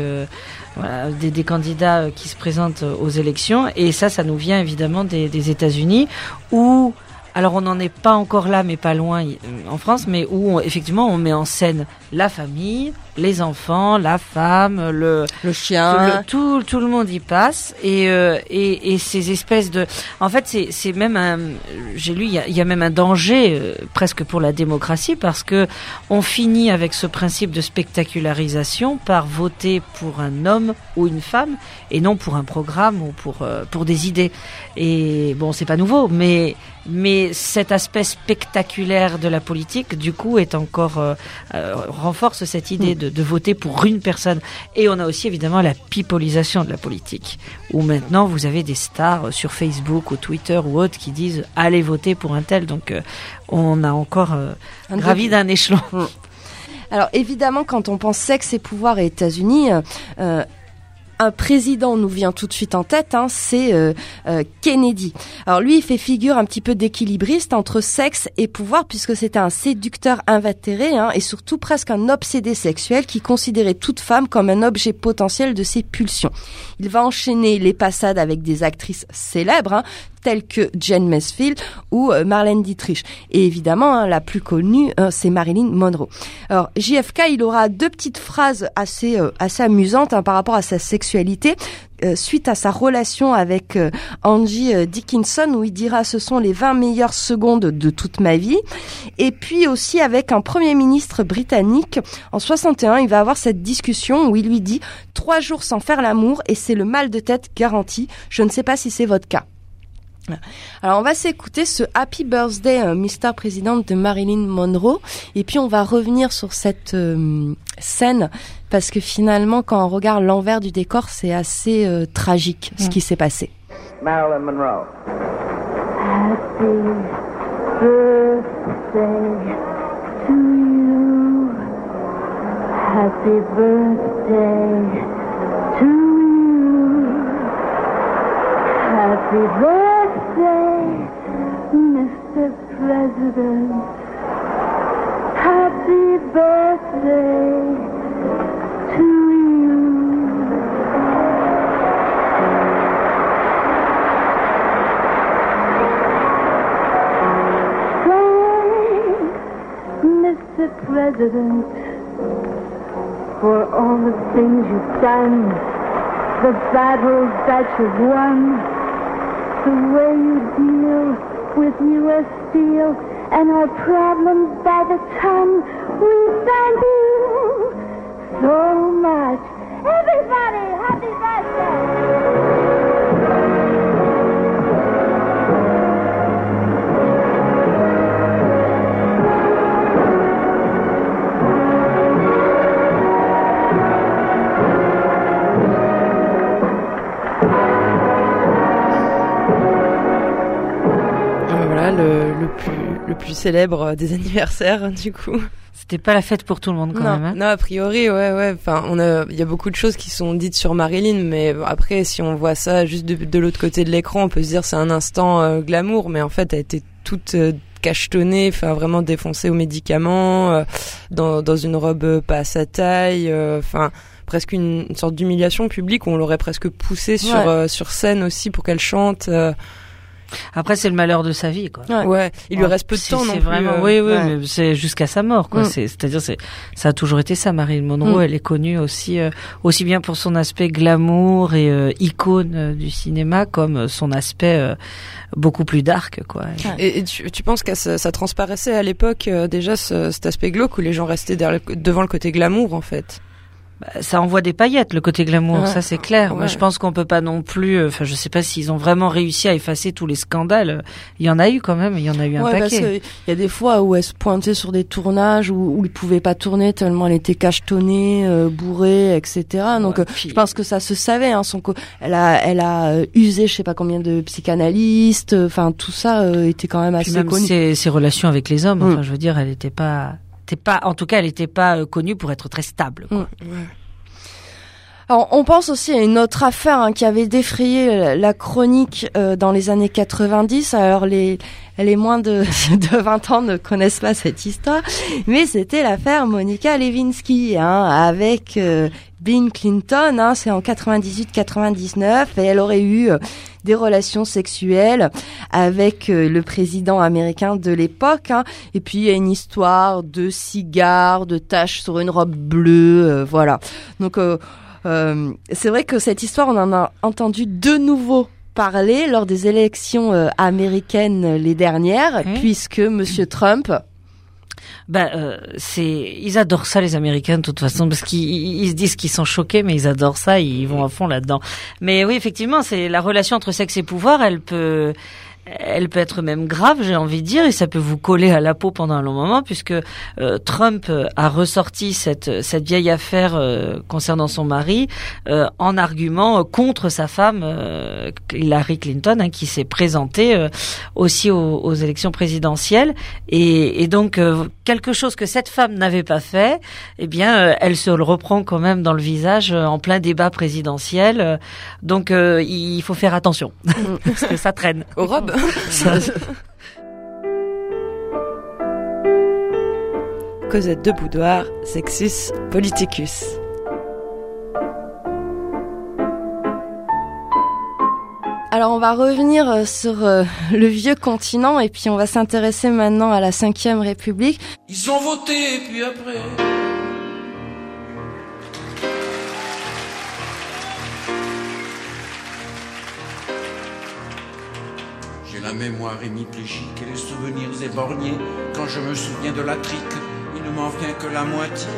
voilà, des, des candidats qui se présentent aux élections. Et ça, ça nous vient évidemment des, des États-Unis où alors on n'en est pas encore là, mais pas loin en France, mais où effectivement on met en scène la famille, les enfants, la femme, le, Le chien. le- tout, tout le monde y passe. Et, euh, et, et ces espèces de en fait c'est c'est même un j'ai lu il y a, y a même un danger euh, presque pour la démocratie parce que on finit avec ce principe de spectacularisation par voter pour un homme ou une femme et non pour un programme ou pour euh, pour des idées. Et bon c'est pas nouveau mais mais cet aspect spectaculaire de la politique du coup est encore euh, euh, renforce cette idée de de, de voter pour une personne. Et on a aussi évidemment la pipolisation de la politique, où maintenant vous avez des stars sur Facebook ou Twitter ou autres qui disent allez voter pour un tel. Donc euh, on a encore euh, Un gravi d'un échelon. Alors évidemment, quand on pense sexe et pouvoir aux États-Unis, euh, un président nous vient tout de suite en tête, hein, c'est euh, euh, Kennedy. Alors lui, il fait figure un petit peu d'équilibriste entre sexe et pouvoir, puisque c'était un séducteur invétéré hein, et surtout presque un obsédé sexuel qui considérait toute femme comme un objet potentiel de ses pulsions. Il va enchaîner les passades avec des actrices célèbres, hein, telles que Jane Mansfield ou euh, Marlène Dietrich. Et évidemment, hein, la plus connue, hein, c'est Marilyn Monroe. Alors, JFK, il aura deux petites phrases assez, euh, assez amusantes hein, par rapport à sa sexualité. euh, suite à sa relation avec euh, Angie euh, Dickinson où il dira ce sont les 20 meilleures secondes de toute ma vie et puis aussi avec un premier ministre britannique en 61 il va avoir cette discussion où il lui dit trois jours sans faire l'amour et c'est le mal de tête garanti je ne sais pas si c'est votre cas alors on va s'écouter ce Happy Birthday euh, Mr Président de Marilyn Monroe et puis on va revenir sur cette euh, scène parce que finalement quand on regarde l'envers du décor c'est assez euh, tragique ce qui s'est passé. Marilyn Monroe. Happy birthday to you. Happy birthday to you. Happy birthday, Mr. President. Happy birthday to you. Thanks, Mr. President, for all the things you've done, the battles that you've won, the way you deal with U.S. Steel and our problems by the ton. We thank you so much. Everybody, happy le, plus le plus célèbre des anniversaires du coup. C'était pas la fête pour tout le monde quand non, même. hein. non, a priori, ouais, ouais. Enfin, on a, il y a beaucoup de choses qui sont dites sur Marilyn, mais après, si on voit ça juste de, de l'autre côté de l'écran, on peut se dire c'est un instant euh, glamour, mais en fait, elle était toute euh, cachetonnée, enfin vraiment défoncée aux médicaments, euh, dans dans une robe pas à sa taille, enfin. presque une, une sorte d'humiliation publique où on l'aurait presque poussée sur Ouais. sur scène aussi pour qu'elle chante. Après, c'est le malheur de sa vie, quoi. Ouais. ouais, il lui reste peu de temps non c'est plus. vraiment, euh, oui, oui, ouais. mais c'est jusqu'à sa mort, quoi. Mm. C'est, c'est-à-dire, c'est, ça a toujours été ça. Marilyn Monroe, Mm. elle est connue aussi, euh, aussi bien pour son aspect glamour et euh, icône euh, du cinéma, comme son aspect euh, beaucoup plus dark, quoi. Et, et tu, tu penses que ça, ça transparaissait à l'époque euh, déjà ce- cet aspect glauque où les gens restaient derrière devant le côté glamour en fait? Ça envoie des paillettes, le côté glamour, Ouais. ça c'est clair. Moi, Ouais. je pense qu'on peut pas non plus. euh, Enfin, je sais pas s'ils ont vraiment réussi à effacer tous les scandales. Il y en a eu quand même. Il y en a eu un Ouais, parce paquet. qu'il y a des fois où elle se pointait sur des tournages où, où ils pouvaient pas tourner tellement elle était cachetonnée, euh, bourrée, etc. Donc euh, puis- je pense que ça se savait. Hein, son co- elle a, elle a euh, usé je sais pas combien de psychanalystes. Enfin tout ça euh, était quand même Puis assez même connu. ses, ses relations avec les hommes. Mm. Enfin, je veux dire, elle était pas. Pas, en tout cas, elle n'était pas euh, connue pour être très stable. Quoi. Alors, on pense aussi à une autre affaire hein, qui avait défrayé la- chronique euh, dans les années 90. Alors les les moins de, de 20 ans ne connaissent pas cette histoire, mais c'était l'affaire Monica Lewinsky hein, avec euh, Bill Clinton. Hein, C'est en 98-99 et elle aurait eu euh, des relations sexuelles avec euh, le président américain de l'époque. hein. Et puis il y a une histoire de cigares, de taches sur une robe bleue, euh, voilà. Donc euh, c'est vrai que cette histoire, on en a entendu de nouveau parler lors des élections euh, américaines euh, les dernières, puisque Monsieur Trump, Bah, euh, c'est, ils adorent ça les Américains de toute façon parce qu'ils ils se disent qu'ils sont choqués, mais ils adorent ça, ils vont à fond là-dedans. Mais oui, effectivement, c'est la relation entre sexe et pouvoir, elle peut, elle peut être même grave, j'ai envie de dire, et ça peut vous coller à la peau pendant un long moment, puisque euh, Trump a ressorti cette cette vieille affaire euh, concernant son mari euh, en argument contre sa femme Hillary Clinton, hein, qui s'est présentée aussi aux, aux, élections présidentielles, et, et donc quelque chose que cette femme n'avait pas fait, eh bien, elle se le reprend quand même dans le visage en plein débat présidentiel. Donc, il faut faire attention parce que ça traîne. Cosette de Boudoir, Sexus Politicus. Alors on va revenir euh, sur euh, le vieux continent et puis on va s'intéresser maintenant à la Ve République. Ils ont voté et puis après... mémoire hémiplégique et les souvenirs éborgnés. Quand je me souviens de la trique, il ne m'en vient que la moitié.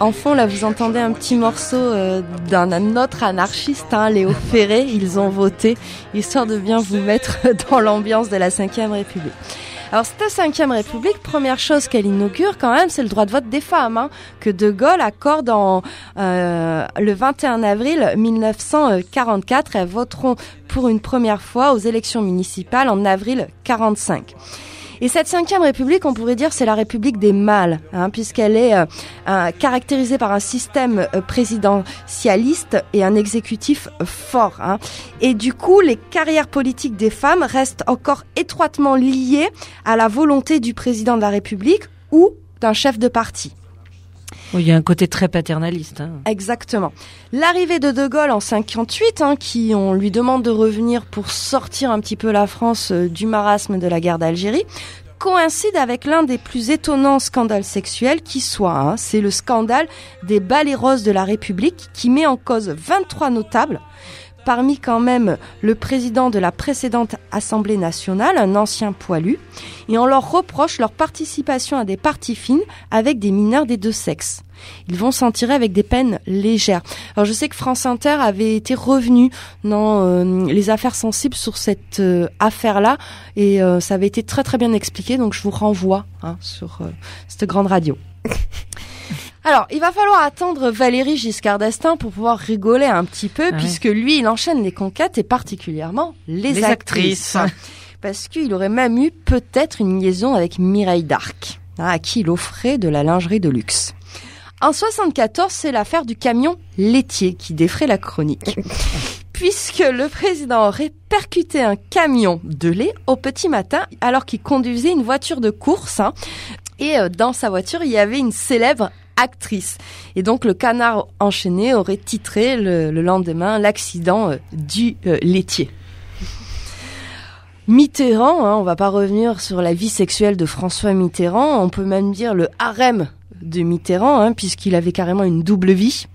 En fond, là, vous entendez un petit morceau euh, d'un autre anarchiste, hein, Léo Ferré. Ils ont voté, histoire de bien vous mettre dans l'ambiance de la Ve République. Alors cette cinquième République, première chose qu'elle inaugure quand même, c'est le droit de vote des femmes, hein, que De Gaulle accorde en, euh, le 21 avril 1944. Elles voteront pour une première fois aux élections municipales en avril 45. Et cette cinquième république, on pourrait dire, c'est la république des mâles, hein, puisqu'elle est euh, caractérisée par un système euh, présidentialiste et un exécutif fort. Hein. Et du coup, les carrières politiques des femmes restent encore étroitement liées à la volonté du président de la République ou d'un chef de parti. Il y a un côté très paternaliste. Hein. Exactement. L'arrivée de De Gaulle en 58, hein, qui on lui demande de revenir pour sortir un petit peu la France euh, du marasme de la guerre d'Algérie, coïncide avec l'un des plus étonnants scandales sexuels qui soit. Hein. C'est le scandale des balais roses de la République qui met en cause 23 notables parmi quand même le président de la précédente Assemblée nationale, un ancien poilu, et on leur reproche leur participation à des parties fines avec des mineurs des deux sexes ils vont s'en tirer avec des peines légères. Alors je sais que France Inter avait été revenu dans euh, les affaires sensibles sur cette euh, affaire-là et euh, ça avait été très très bien expliqué, donc je vous renvoie hein, sur cette grande radio. Alors, il va falloir attendre Valérie Giscard d'Estaing pour pouvoir rigoler un petit peu, puisque lui, il enchaîne les conquêtes et particulièrement les, actrices. Parce qu'il aurait même eu peut-être une liaison avec Mireille d'Arc, hein, à qui il offrait de la lingerie de luxe. En 74, c'est l'affaire du camion laitier qui défrait la chronique. Puisque le président aurait percuté un camion de lait au petit matin alors qu'il conduisait une voiture de course. Hein. et euh, dans sa voiture, il y avait une célèbre actrice. Et donc le canard enchaîné aurait titré le, lendemain l'accident euh, du euh, laitier. Mitterrand, hein, on va pas revenir sur la vie sexuelle de François Mitterrand, on peut même dire le harem de Mitterrand, hein, puisqu'il avait carrément une double vie,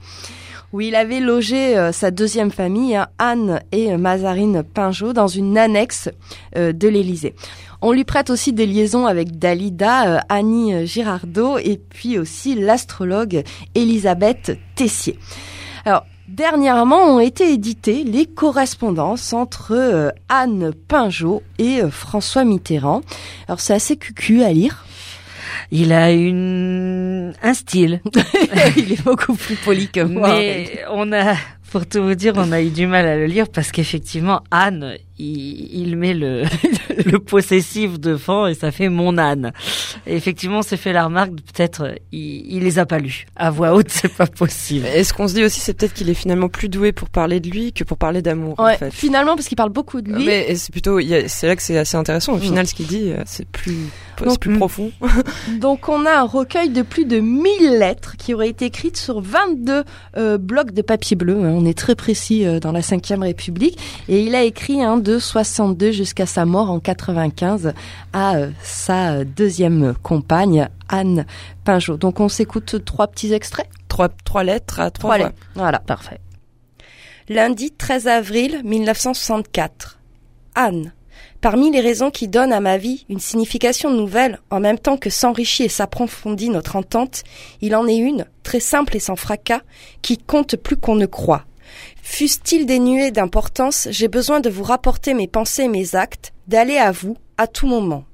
où il avait logé euh, sa deuxième famille, hein, Anne et Mazarine Pinjot, dans une annexe de l'Élysée. On lui prête aussi des liaisons avec Dalida, euh, Annie Girardot et puis aussi l'astrologue Elisabeth Tessier. Alors, Dernièrement ont été éditées les correspondances entre Anne Pinjot et François Mitterrand. Alors c'est assez cucu à lire. Il a une un style. il est beaucoup plus poli que moi. Mais on a, pour tout vous dire, on a eu du mal à le lire parce qu'effectivement, Anne, il, met le, le possessif devant et ça fait mon âne. Et effectivement, on s'est fait la remarque, peut-être, il, il les a pas lus. À voix haute, c'est pas possible. Est-ce qu'on se dit aussi, c'est peut-être qu'il est finalement plus doué pour parler de lui que pour parler d'amour, ouais, en fait. Finalement, parce qu'il parle beaucoup de lui. Mais c'est plutôt, c'est là que c'est assez intéressant. Au mm. final, ce qu'il dit, euh, c'est plus, c'est plus mm. profond. Donc, on a un recueil de plus de 1000 lettres qui auraient été écrites sur 22 euh, blocs de papier bleu. Hein. On est très précis euh, dans la 5 République. Et il a écrit un de 62 jusqu'à sa mort en 95 à euh, sa deuxième compagne, Anne Pinjot. Donc on s'écoute trois petits extraits Trois, trois lettres à trois, trois Voilà, parfait. Lundi 13 avril 1964. Anne. Parmi les raisons qui donnent à ma vie une signification nouvelle, en même temps que s'enrichit et s'approfondit notre entente, il en est une, très simple et sans fracas, qui compte plus qu'on ne croit. Fussent-ils dénués d'importance, j'ai besoin de vous rapporter mes pensées mes actes, d'aller à vous, à tout moment.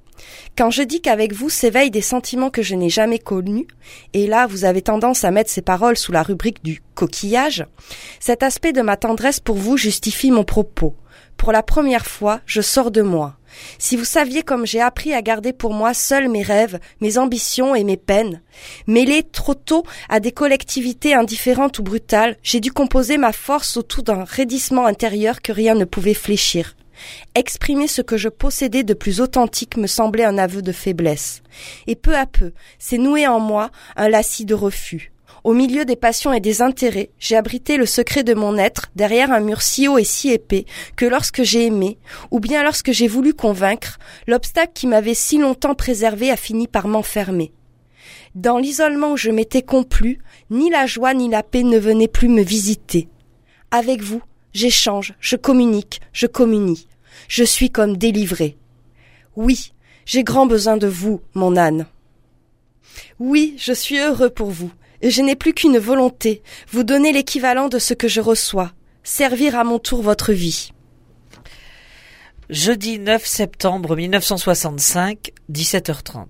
Quand je dis qu'avec vous s'éveillent des sentiments que je n'ai jamais connus, et là vous avez tendance à mettre ces paroles sous la rubrique du coquillage, cet aspect de ma tendresse pour vous justifie mon propos. Pour la première fois, je sors de moi. Si vous saviez comme j'ai appris à garder pour moi seuls mes rêves, mes ambitions et mes peines, mêlés trop tôt à des collectivités indifférentes ou brutales, j'ai dû composer ma force autour d'un raidissement intérieur que rien ne pouvait fléchir. Exprimer ce que je possédais de plus authentique me semblait un aveu de faiblesse. Et peu à peu, s'est noué en moi un lacis de refus. Au milieu des passions et des intérêts, j'ai abrité le secret de mon être derrière un mur si haut et si épais que lorsque j'ai aimé, ou bien lorsque j'ai voulu convaincre, l'obstacle qui m'avait si longtemps préservé a fini par m'enfermer. Dans l'isolement où je m'étais complu, ni la joie ni la paix ne venaient plus me visiter. Avec vous, j'échange, je communique, je communie. Je suis comme délivré. Oui, j'ai grand besoin de vous, mon âne. Oui, je suis heureux pour vous, je n'ai plus qu'une volonté, vous donner l'équivalent de ce que je reçois, servir à mon tour votre vie. Jeudi 9 septembre 1965, 17h30.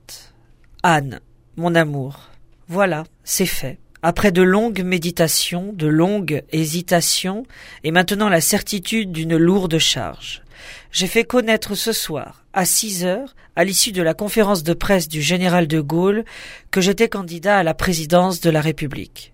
Anne, mon amour. Voilà, c'est fait. Après de longues méditations, de longues hésitations, et maintenant la certitude d'une lourde charge. J'ai fait connaître ce soir, à 6 heures, à l'issue de la conférence de presse du général de Gaulle, que j'étais candidat à la présidence de la République.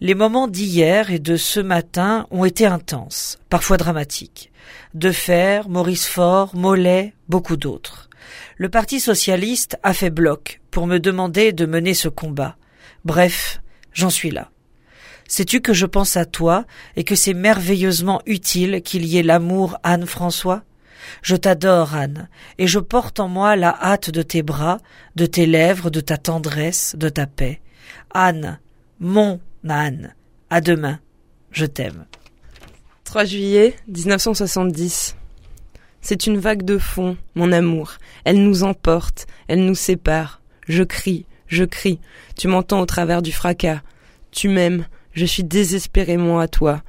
Les moments d'hier et de ce matin ont été intenses, parfois dramatiques. Defer, Maurice Faure, Mollet, beaucoup d'autres. Le Parti socialiste a fait bloc pour me demander de mener ce combat. Bref, j'en suis là. Sais-tu que je pense à toi et que c'est merveilleusement utile qu'il y ait l'amour Anne-François? Je t'adore, Anne, et je porte en moi la hâte de tes bras, de tes lèvres, de ta tendresse, de ta paix. Anne, mon Anne, à demain, je t'aime. 3 juillet 1970. C'est une vague de fond, mon amour. Elle nous emporte, elle nous sépare. Je crie, je crie. Tu m'entends au travers du fracas. Tu m'aimes, je suis désespéré, moi, à toi.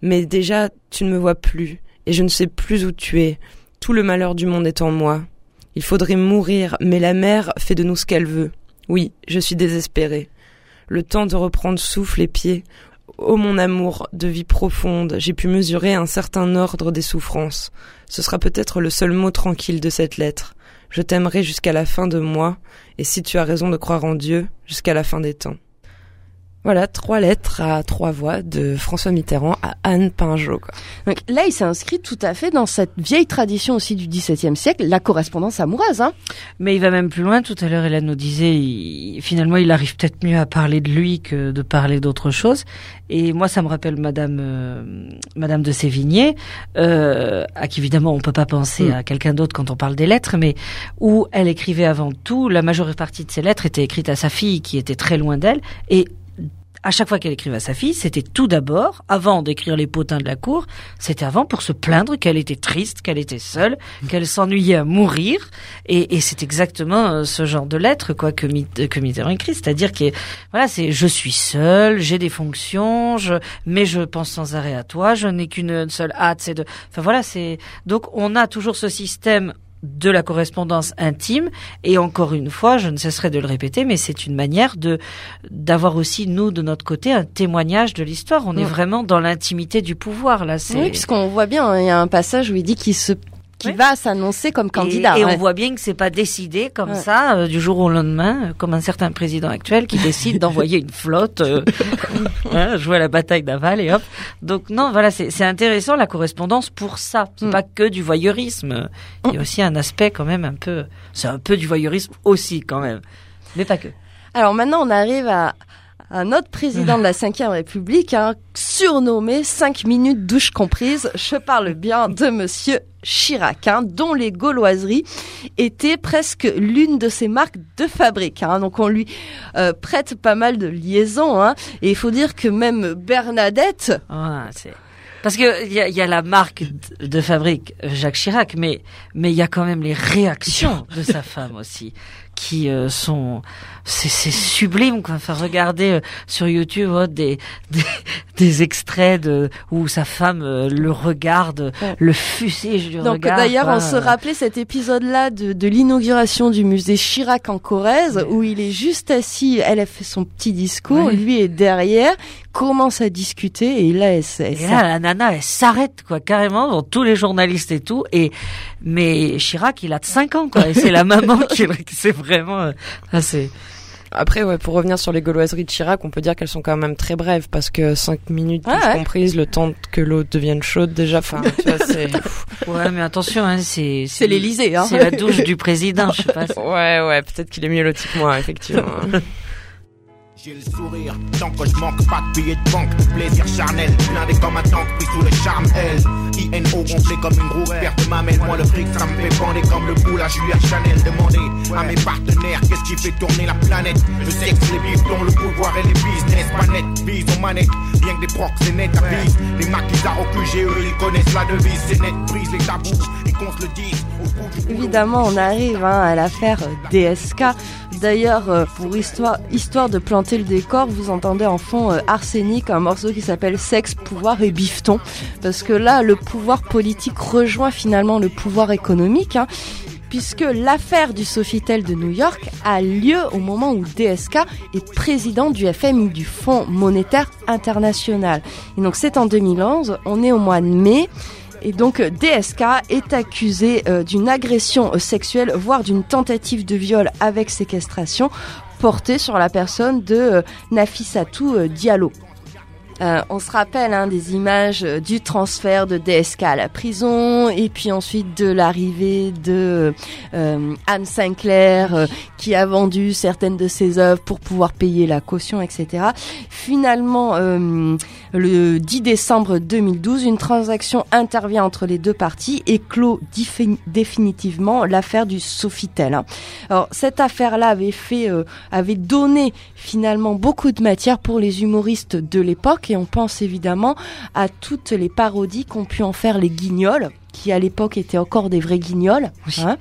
Mais déjà, tu ne me vois plus, et je ne sais plus où tu es. Tout le malheur du monde est en moi. Il faudrait mourir, mais la mère fait de nous ce qu'elle veut. Oui, je suis désespéré. Le temps de reprendre souffle et pied. Ô mon amour de vie profonde, j'ai pu mesurer un certain ordre des souffrances. Ce sera peut-être le seul mot tranquille de cette lettre. Je t'aimerai jusqu'à la fin de moi, et si tu as raison de croire en Dieu, jusqu'à la fin des temps. Voilà, trois lettres à trois voix de François Mitterrand à Anne Pinjot. Quoi. Donc là, il s'inscrit tout à fait dans cette vieille tradition aussi du XVIIe siècle, la correspondance amoureuse. Hein. Mais il va même plus loin. Tout à l'heure, Hélène nous disait, il, finalement, il arrive peut-être mieux à parler de lui que de parler d'autre chose. Et moi, ça me rappelle Madame euh, Madame de Sévigné, euh, à qui évidemment on peut pas penser Mm. à quelqu'un d'autre quand on parle des lettres, mais où elle écrivait avant tout. La majeure partie de ses lettres étaient écrites à sa fille, qui était très loin d'elle, et à chaque fois qu'elle écrivait à sa fille, c'était tout d'abord, avant d'écrire les potins de la cour, c'était avant pour se plaindre qu'elle était triste, qu'elle était seule, qu'elle s'ennuyait à mourir. Et, et c'est exactement euh, ce genre de lettre quoi que, Mit- que Mitterrand écrit, c'est-à-dire que voilà, c'est je suis seule, j'ai des fonctions, je, mais je pense sans arrêt à toi, je n'ai qu'une seule hâte, c'est de. Enfin voilà, c'est donc on a toujours ce système de la correspondance intime. Et encore une fois je ne cesserai de le répéter mais c'est une manière de d'avoir aussi nous de notre côté un témoignage de l'histoire. On est vraiment dans l'intimité du pouvoir là. C'est Oui, puisqu'on voit bien, hein, il y a un passage où il dit qu'il se qui va s'annoncer comme candidat. Et, et ouais. on voit bien que c'est pas décidé comme Ouais. ça euh, du jour au lendemain, euh, comme un certain président actuel qui décide d'envoyer une flotte euh, hein, jouer à la bataille navale et hop. Donc non, voilà, c'est c'est intéressant la correspondance pour ça. C'est Mm. pas que du voyeurisme. Il y a aussi un aspect quand même un peu, c'est un peu du voyeurisme aussi quand même, mais pas que. Alors maintenant, on arrive à un autre président de la Ve République, hein, surnommé 5 minutes douche comprise. Je parle bien de Monsieur Chirac, hein, dont les gauloiseries étaient presque l'une de ses marques de fabrique. hein. Donc on lui euh, prête pas mal de liaisons. hein. Et il faut dire que même Bernadette, Ah, Parce que il y a, y a la marque de de fabrique euh, Jacques Chirac, mais mais il y a quand même les réactions de sa femme aussi qui euh, sont c'est c'est sublime quoi. Enfin regardez euh, sur YouTube oh, des, des des extraits de où sa femme euh, le regarde, Ouais. le fusige du Donc d'ailleurs, on se rappelait cet épisode-là de, de l'inauguration du musée Chirac en Corrèze, où il est juste assis, elle a fait son petit discours, Ouais. lui est derrière, commence à discuter, et là, elle, elle Et là, la nana, elle s'arrête, quoi, carrément, devant tous les journalistes et tout. Et, mais Chirac, il a de 5 ans, quoi. Et c'est la maman qui, c'est vraiment, euh, ah, Après, ouais, pour revenir sur les gauloiseries de Chirac, on peut dire qu'elles sont quand même très brèves parce que 5 minutes Ah ouais. comprises, le temps que l'eau devienne chaude déjà. Enfin, tu vois, c'est. ouais, mais attention, hein, c'est, C'est l'Élysée, hein. C'est la douche du président, je sais pas. Ouais, ouais, peut-être qu'il est mieux loti que moi, effectivement. J'ai le sourire, tant que je manque pas de billets de banque. Plaisir charnel, blindé comme un tank, pris sous le charme L. INO gonflé comme une grosse paire de mamelles. Moi, le fric, ça me fait bander comme le boule à Julia Chanel. Demandez à mes partenaires qu'est-ce qui fait tourner la planète? Sais que les bifetons, le pouvoir et les business. Net, bise aux manettes, bien que des procs, c'est net à bise. Les maquisards au QGE, ils connaissent la devise. C'est net, brise les tabous et qu'on se le dise. Évidemment, on arrive hein, à l'affaire euh, DSK. D'ailleurs, euh, pour histoire, histoire de planter le décor, vous entendez en fond euh, Arsenic, un morceau qui s'appelle Sexe, Pouvoir et Bifton. Parce que là, le pouvoir politique rejoint finalement le pouvoir économique. hein, Puisque l'affaire du Sofitel de New York a lieu au moment où DSK est président du FMI, du Fonds monétaire international. Et c'est en 2011, on est au mois de mai. Et donc DSK est accusé euh, d'une agression sexuelle, voire d'une tentative de viol avec séquestration portée sur la personne de euh, Nafissatou euh, Diallo. Euh, on se rappelle hein, des images euh, du transfert de DSK à la prison et puis ensuite de l'arrivée de euh, Anne Sinclair qui a vendu certaines de ses œuvres pour pouvoir payer la caution, etc. Finalement, le 10 décembre 2012, une transaction intervient entre les deux parties et clôt définitivement l'affaire du Sofitel. Alors cette affaire-là avait fait, euh, avait donné finalement beaucoup de matière pour les humoristes de l'époque et on pense évidemment à toutes les parodies qu'ont pu en faire les guignols qui à l'époque étaient encore des vrais guignols. Oui. hein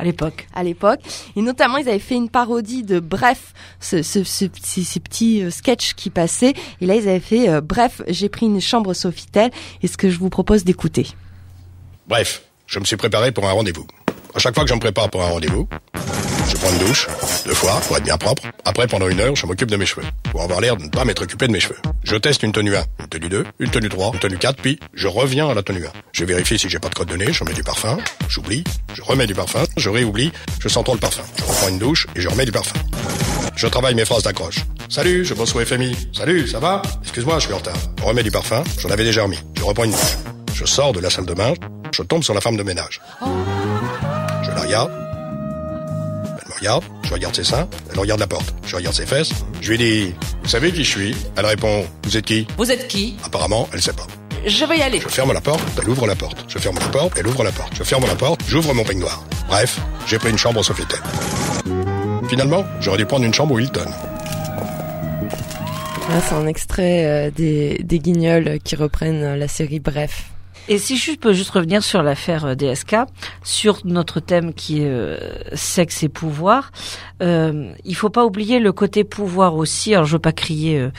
À l'époque. à l'époque. Et notamment, ils avaient fait une parodie de Bref, ce, ce, ce- ces, ces petits euh, sketchs qui passaient. Et là, ils avaient fait euh, Bref, j'ai pris une chambre Sofitel. Et ce que je vous propose d'écouter. Bref, je me suis préparé pour un rendez-vous. À chaque fois que je me prépare pour un rendez-vous, je prends une douche, deux fois, pour être bien propre. Après, pendant une heure, je m'occupe de mes cheveux, pour avoir l'air de ne pas m'être occupé de mes cheveux. Je teste une tenue 1, une tenue 2, une tenue 3, une tenue 4, puis je reviens à la tenue 1. Je vérifie si j'ai pas de crotte de nez, je mets du parfum, j'oublie, je remets du parfum, je réoublie, je sens trop le parfum. Je reprends une douche et je remets du parfum. Je travaille mes phrases d'accroche. Salut, je bosse au FMI. Salut, ça va? Excuse-moi, je suis en retard. On remet du parfum, j'en avais déjà remis. Je reprends une douche. Je sors de la salle de bain, je tombe sur la femme de ménage. Je regarde. Elle me regarde, je regarde ses seins, elle regarde la porte. Je regarde ses fesses. Je lui dis, vous savez qui je suis? Elle répond, vous êtes qui? Vous êtes qui? Apparemment, elle sait pas. Je vais y aller. Je ferme la porte, elle ouvre la porte. Je ferme la porte, elle ouvre la porte. Je ferme la porte, j'ouvre mon peignoir. Bref, j'ai pris une chambre au Sofitel. Finalement, j'aurais dû prendre une chambre au Hilton. Là, c'est un extrait euh, des, des guignols qui reprennent la série Bref. Et si je peux juste revenir sur l'affaire euh, DSK, sur notre thème qui est euh, sexe et pouvoir, euh, il faut pas oublier le côté pouvoir aussi. Alors je veux pas crier euh,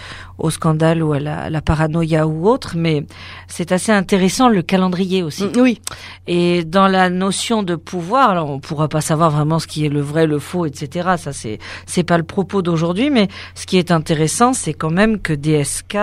au scandale ou à la, la paranoïa ou autre, mais c'est assez intéressant le calendrier aussi. Mm, Oui. Et dans la notion de pouvoir, alors on pourra pas savoir vraiment ce qui est le vrai, le faux, etc. Ça c'est c'est pas le propos d'aujourd'hui, mais ce qui est intéressant, c'est quand même que DSK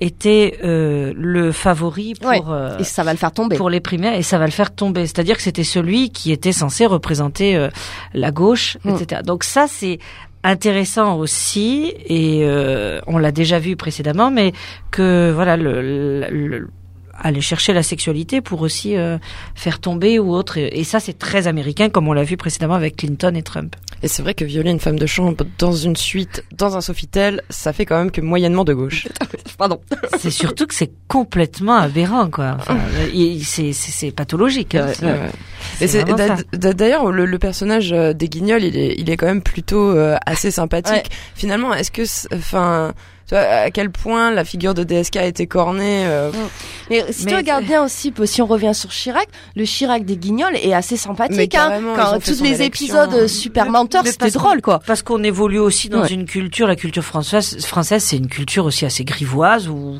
était euh, le favori pour Ouais. euh, Et ça va le faire tomber. pour les primaires et ça va le faire tomber. C'est-à-dire que c'était celui qui était censé représenter euh, la gauche, Mm. etc. Donc ça c'est intéressant aussi et euh, on l'a déjà vu précédemment, mais que voilà le, aller chercher la sexualité pour aussi euh, faire tomber ou autre et, et ça c'est très américain comme on l'a vu précédemment avec Clinton et Trump. Et c'est vrai que violer une femme de chambre dans une suite, dans un Sofitel, ça fait quand même que moyennement de gauche. Pardon. c'est surtout que c'est complètement aberrant quoi. Enfin, c'est c'est c'est pathologique. hein. Ouais, ouais. Et c'est vraiment d'a- ça. d'a- d'ailleurs le, le personnage euh, des Guignols, il est, il est quand même plutôt euh, assez sympathique. Ouais. Finalement, est-ce que, enfin, Tu vois, à quel point la figure de DSK a été cornée. euh, Mais si tu regardes bien aussi, si on revient sur Chirac, le Chirac des Guignols est assez sympathique. hein. Quand tous les élection. épisodes euh, super menteurs, c'était drôle, quoi. Parce qu'on évolue aussi dans Ouais. une culture, la culture française, française, c'est une culture aussi assez grivoise où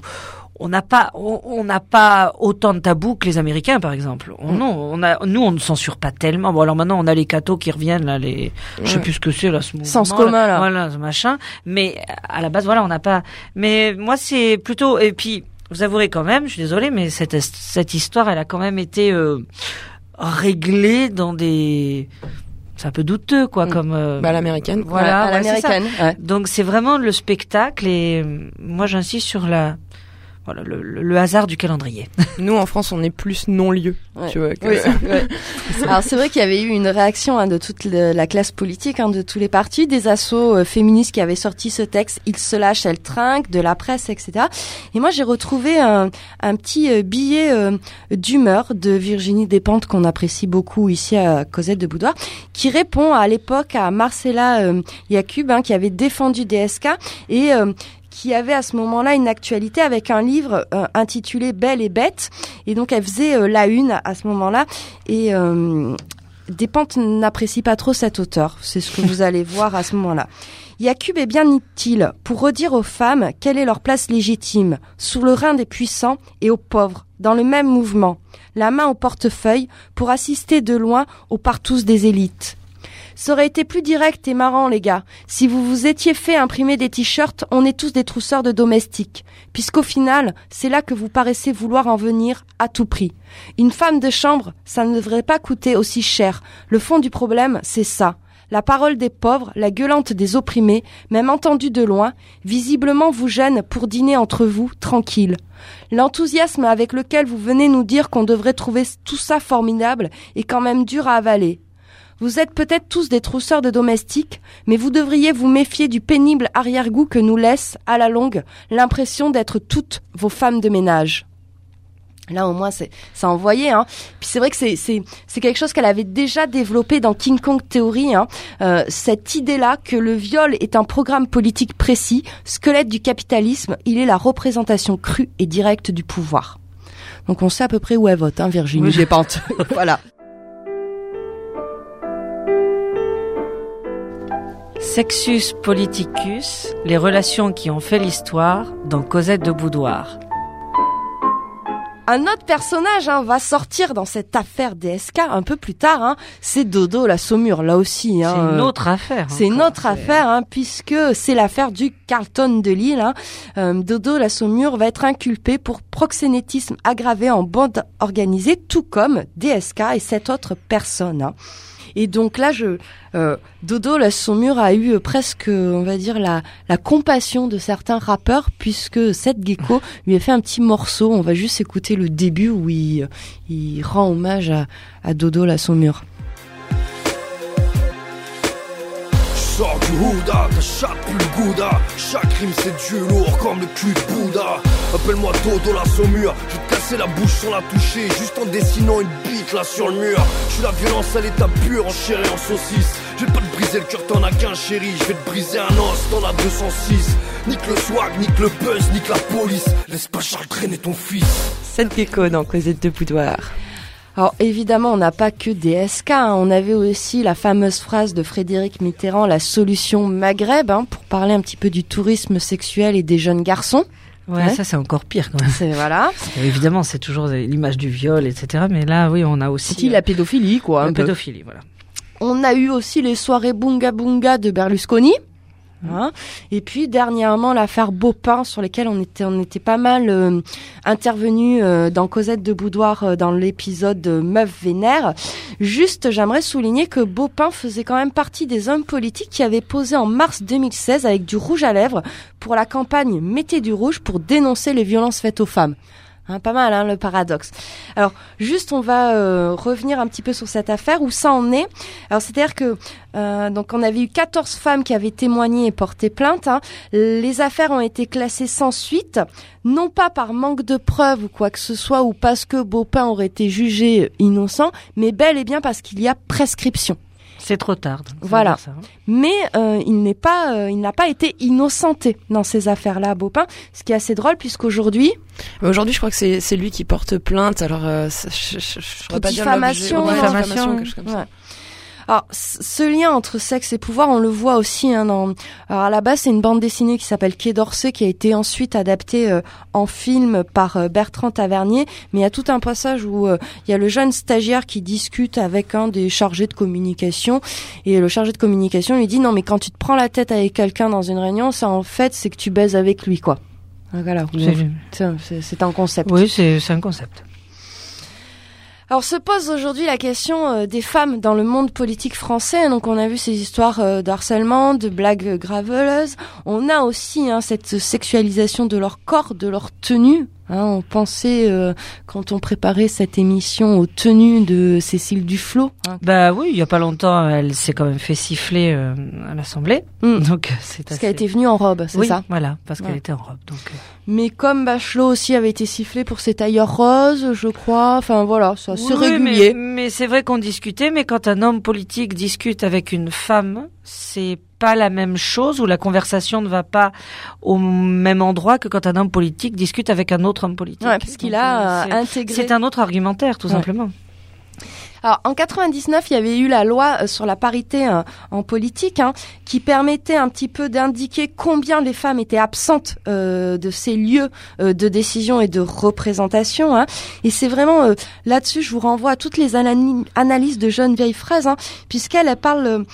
on n'a pas, on n'a pas autant de tabous que les Américains, par exemple. On, non, on a, nous, on ne censure pas tellement. Bon, alors maintenant, on a les cathos qui reviennent là, les, je sais plus ce que c'est là, ce. Sens commun, là. Voilà, ce machin. Mais à la base, voilà, on n'a pas. Mais moi, c'est plutôt. Et puis, vous avouerez quand même, je suis désolée, mais cette cette histoire, elle a quand même été euh, réglée dans des. C'est un peu douteux, quoi, Mm. comme. euh, bah, l'américaine. voilà, à l'américaine. ouais. Donc c'est vraiment le spectacle et moi j'insiste sur la voilà le, le- le hasard du calendrier. Nous, en France, on est plus non-lieu. Ouais. Tu vois, que- Oui, ouais. Alors c'est vrai qu'il y avait eu une réaction hein, de toute le- la classe politique, hein, de tous les partis, des assos euh, féministes qui avaient sorti ce texte, ils se lâchent, elles trinquent, de la presse, etc. Et moi j'ai retrouvé un, un petit euh, billet euh, d'humeur de Virginie Despentes qu'on apprécie beaucoup ici à Cosette de Boudoir, qui répond à l'époque à Marcella euh, Yacoub, hein, qui avait défendu DSK et euh, qui avait à ce moment-là une actualité avec un livre euh, intitulé Belle et bête. Et donc elle faisait euh, la une à ce moment-là. Et euh, Despentes n'apprécie pas trop cet auteur. C'est ce que vous allez voir à ce moment-là. Yacub est bien utile pour redire aux femmes quelle est leur place légitime, sous le rein des puissants et aux pauvres, dans le même mouvement, la main au portefeuille pour assister de loin aux partous des élites. Ça aurait été plus direct et marrant, les gars, si vous vous étiez fait imprimer des t-shirts, on est tous des trousseurs de domestiques. Puisqu'au final, c'est là que vous paraissez vouloir en venir à tout prix. Une femme de chambre, ça ne devrait pas coûter aussi cher. Le fond du problème, c'est ça. La parole des pauvres, la gueulante des opprimés, même entendue de loin, visiblement vous gêne pour dîner entre vous, tranquille. L'enthousiasme avec lequel vous venez nous dire qu'on devrait trouver tout ça formidable est quand même dur à avaler. Vous êtes peut-être tous des trousseurs de domestiques, mais vous devriez vous méfier du pénible arrière-goût que nous laisse, à la longue, l'impression d'être toutes vos femmes de ménage. Là, au moins, c'est, ça envoyé, hein. Puis c'est vrai que c'est, c'est, c'est quelque chose qu'elle avait déjà développé dans King Kong Theory, hein. Euh, cette idée-là que le viol est un programme politique précis, squelette du capitalisme, il est la représentation crue et directe du pouvoir. Donc on sait à peu près où elle vote, hein, Virginie Oui. Voilà. Sexus politicus, les relations qui ont fait l'histoire dans Cosette de Boudoir. Un autre personnage hein, va sortir dans cette affaire DSK un peu plus tard. Hein. C'est Dodo la Saumure, là aussi. Hein. C'est une autre affaire. C'est une autre affaire, hein, puisque c'est l'affaire du Carlton de Lille. Hein. Euh, Dodo la Saumure va être inculpé pour proxénétisme aggravé en bande organisée, tout comme DSK et cette autre personne. Et donc là, je, euh, Dodo la Saumure a eu euh, presque, euh, on va dire, la, la compassion de certains rappeurs, puisque cette gecko lui a fait un petit morceau. On va juste écouter le début où il, il rend hommage à, à Dodo la Saumure. Sors du Houda, ta chatte pue le Gouda Chaque rime c'est Dieu lourd comme le cul de Bouddha Appelle-moi Dodo la saumure Je casser la bouche sans la toucher Juste en dessinant une bite là sur le mur Je suis la violence à l'état pur enchérée en saucisse Je vais pas te briser le cœur t'en as qu'un chéri Je vais te briser un os t'en as 206 Nique le swag, nique le buzz, nique la police Laisse pas Charles traîner ton fils Cette gecko dans Cosette de Boudoir. Alors évidemment, on n'a pas que des SK, hein. on avait aussi la fameuse phrase de Frédéric Mitterrand, la solution Maghreb, hein, pour parler un petit peu du tourisme sexuel et des jeunes garçons. Ouais, ça c'est encore pire quand même. Voilà. Évidemment, c'est toujours l'image du viol, etc. Mais là, oui, on a aussi la pédophilie, quoi. la pédophilie, voilà. On a eu aussi les soirées Bunga Bunga de Berlusconi. Hein. Et puis dernièrement l'affaire Beaupin sur lesquelles on était on était pas mal euh, intervenu euh, dans Cosette de Boudoir euh, dans l'épisode de Meuf vénère. Juste j'aimerais souligner que Beaupin faisait quand même partie des hommes politiques qui avaient posé en mars 2016 avec du rouge à lèvres pour la campagne Mettez du rouge pour dénoncer les violences faites aux femmes. Hein, pas mal, hein, le paradoxe. Alors, juste, on va euh, revenir un petit peu sur cette affaire, où ça en est. Alors, c'est-à-dire que, euh, donc, on avait eu 14 femmes qui avaient témoigné et porté plainte. hein. Les affaires ont été classées sans suite, non pas par manque de preuves ou quoi que ce soit, ou parce que Beaupin aurait été jugé innocent, mais bel et bien parce qu'il y a prescription. C'est trop tard. Voilà. ça, hein. Mais euh, il n'est pas, euh, il n'a pas été innocenté dans ces affaires-là, Baupin. Ce qui est assez drôle puisqu'aujourd'hui, Mais Aujourd'hui, je crois que c'est c'est lui qui porte plainte. Alors, euh, ça- je, je, je, je saurais pour pas dire diffamation. Ouais, diffamation, quelque chose comme ça. Alors, ce lien entre sexe et pouvoir, on le voit aussi. Hein, dans... Alors, à la base, c'est une bande dessinée qui s'appelle Quai d'Orsay, qui a été ensuite adaptée euh, en film par euh, Bertrand Tavernier. Mais il y a tout un passage où euh, il y a le jeune stagiaire qui discute avec un des chargés de communication, et le chargé de communication lui dit non, mais quand tu te prends la tête avec quelqu'un dans une réunion, ça en fait, c'est que tu baises avec lui, quoi. Voilà, C'est- un concept. Oui, c'est un concept. Alors se pose aujourd'hui la question euh, des femmes dans le monde politique français. Donc on a vu ces histoires euh, d'harcèlement, de blagues graveleuses. On a aussi hein, cette sexualisation de leur corps, de leur tenue. Hein, on pensait euh, quand on préparait cette émission aux tenues de Cécile Duflot. hein. Bah oui, il y a pas longtemps, elle s'est quand même fait siffler euh, à l'Assemblée. Mm. Donc euh, c'est Parce assez... qu'elle était venue en robe, c'est oui, ça? Voilà, parce qu'elle était en robe. Donc euh, Mais comme Bachelot aussi avait été sifflé pour ses tailleurs roses, je crois. Enfin voilà, c'est assez Oui, régulier. Mais, mais c'est vrai qu'on discutait, mais quand un homme politique discute avec une femme, c'est pas la même chose ou la conversation ne va pas au même endroit que quand un homme politique discute avec un autre homme politique. Ouais, parce qu'il a euh, euh, c'est- intégré. C'est un autre argumentaire, tout Ouais. simplement. Alors en 99, il y avait eu la loi euh, sur la parité euh, en politique hein, qui permettait un petit peu d'indiquer combien les femmes étaient absentes euh, de ces lieux euh, de décision et de représentation. hein. Et c'est vraiment là-dessus, je vous renvoie à toutes les analyses de Geneviève Fraise, hein, puisqu'elle elle parle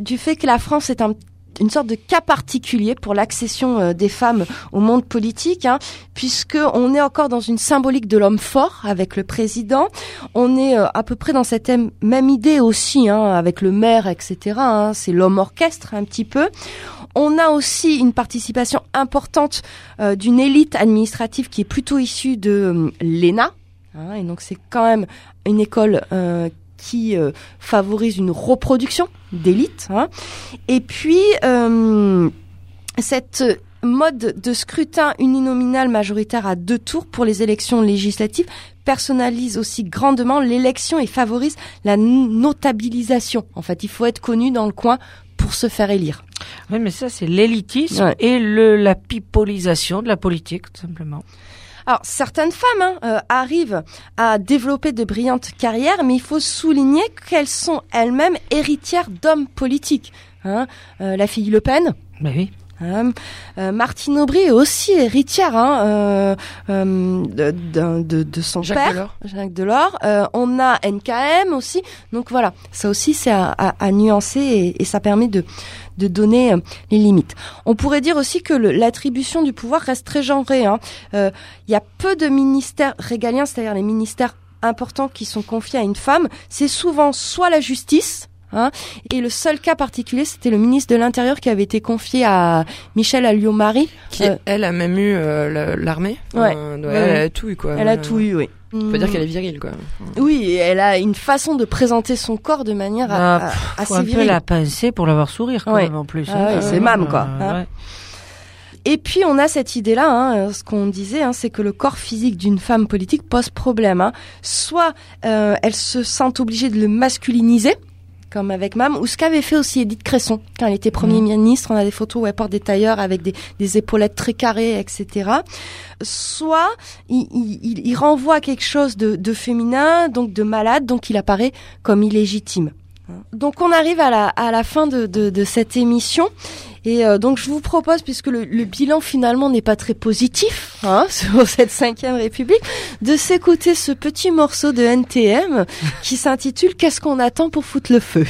du fait que la France est un une sorte de cas particulier pour l'accession euh, des femmes au monde politique, hein, puisque on est encore dans une symbolique de l'homme fort avec le président. On est euh, à peu près dans cette même- même idée aussi, hein, avec le maire, etc. hein, c'est l'homme orchestre un petit peu. On a aussi une participation importante euh, d'une élite administrative qui est plutôt issue de euh, l'ENA. hein, et donc c'est quand même une école euh, qui euh, favorise une reproduction d'élite. hein. Et puis, euh, cette mode de scrutin uninominal majoritaire à deux tours pour les élections législatives personnalise aussi grandement l'élection et favorise la notabilisation. En fait, il faut être connu dans le coin pour se faire élire. Oui, mais ça, c'est l'élitisme Ouais. et le, la pipolisation de la politique, tout simplement. Alors, certaines femmes hein, euh, arrivent à développer de brillantes carrières, mais il faut souligner qu'elles sont elles-mêmes héritières d'hommes politiques. Hein. Euh, la fille Le Pen, Bah oui. Hein, euh, Martine Aubry est aussi héritière hein, euh, de, d'un- de- de son Jacques père, Delors. Jacques Delors. On a NKM aussi. Donc voilà, ça aussi c'est à, à- à nuancer et, et ça permet de, de donner euh, les limites. On pourrait dire aussi que l'attribution du pouvoir reste très genrée. hein. Euh, Il y a peu de ministères régaliens, c'est-à-dire les ministères importants qui sont confiés à une femme. C'est souvent soit la justice, Hein et le seul cas particulier, c'était le ministre de l'Intérieur qui avait été confié à Michel Alliot-Marie. Qui, Euh, elle, a même eu euh, la- l'armée. Ouais. Euh, Ouais, elle, a tout eu, quoi. Elle a tout eu, oui. On peut dire qu'elle est virile, quoi. Oui, et elle a une façon de présenter son corps de manière à- Bah, à- pff, assez peu virile. la pincer pour l'avoir sourire, quand Ouais. même, en plus. Ah ouais, hein. c'est mam, quoi. Euh, Hein. ouais. Et puis on a cette idée-là, hein, ce qu'on disait, hein, c'est que le corps physique d'une femme politique pose problème. hein. Soit euh, elle se sent obligée de le masculiniser, comme avec Mam, ou ce qu'avait fait aussi Edith Cresson quand elle était Premier ministre. On a des photos où elle porte des tailleurs avec des, des épaulettes très carrées, etc. Soit il, il- il- il renvoie à quelque chose de, de féminin, donc de malade, donc il apparaît comme illégitime. Donc on arrive à la, à la fin de, de, cette émission. Et euh, donc je vous propose, puisque le, le bilan finalement n'est pas très positif hein, sur cette cinquième République, de s'écouter ce petit morceau de NTM qui s'intitule Qu'est-ce qu'on attend pour foutre le feu?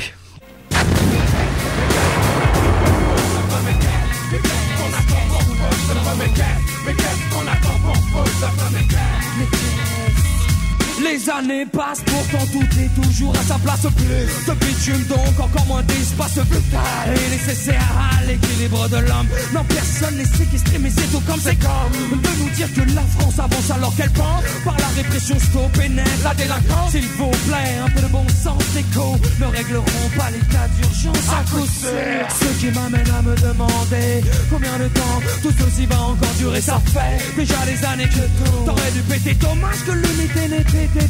Les années passent, pourtant tout est toujours à sa place. Plus de bitume, donc encore moins d'espace vital et nécessaire à l'équilibre de l'homme. Non, personne n'est séquestré, mais c'est tout comme c'est comme de nous dire que la France avance alors qu'elle pend par la répression stop et la délinquance. S'il vous plaît, un peu de bon sens, d'écho ne régleront pas cas d'urgence à coup coup sûr. Ce qui m'amène à me demander combien de temps tout ceci va encore durer. Ça fait déjà des années que tout t'aurais dû péter. Dommage que l'unité été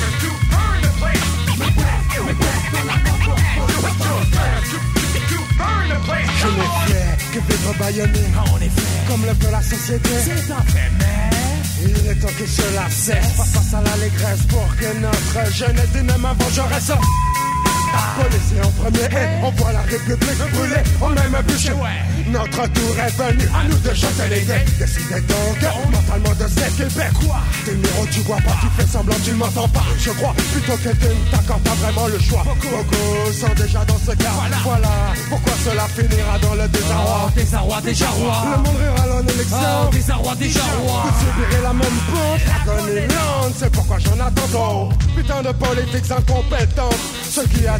Je n'ai fait que vivre baïonné En effet, Comme le veut la société. C'est un fait, mais Il est temps que cela cesse. Face face à l'allégresse pour que notre jeunesse d'une main vengeresse Policier en premier on voit la République brûler. On même bûcher. Notre tour est venu à nous de chanter les dés Décidez donc mentalement de ce quoi? Tes numéros tu vois pas, tu fais semblant tu m'entends pas. Je crois plutôt que tu ne t'accordes pas vraiment le choix. Beaucoup. Sont déjà dans ce cas. Voilà. Pourquoi cela finira dans le désarroi. Oh, désarroi, déjà roi Le monde rira en élection. Oh, désarroi, déjà roi vous subirez la même pente, Dragonilande, c'est pourquoi j'en attends trop. Putain de politiques incompétentes, ce qui a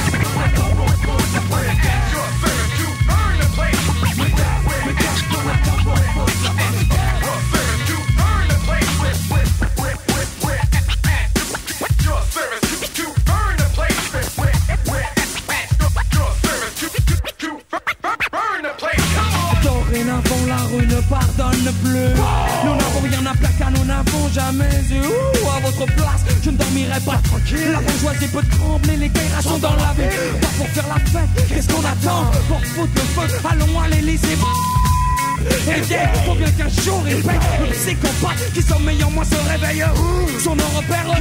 La bourgeoisie peut trembler, les guerres sont dans la vie. Pas pour faire la fête, qu'est-ce qu'on attend Pour foutre le feu, allons à l'Elysée. Et bien, faut bien qu'un jour il paye Le psychopathe qui sommeille en moi se réveille Sur nos repères,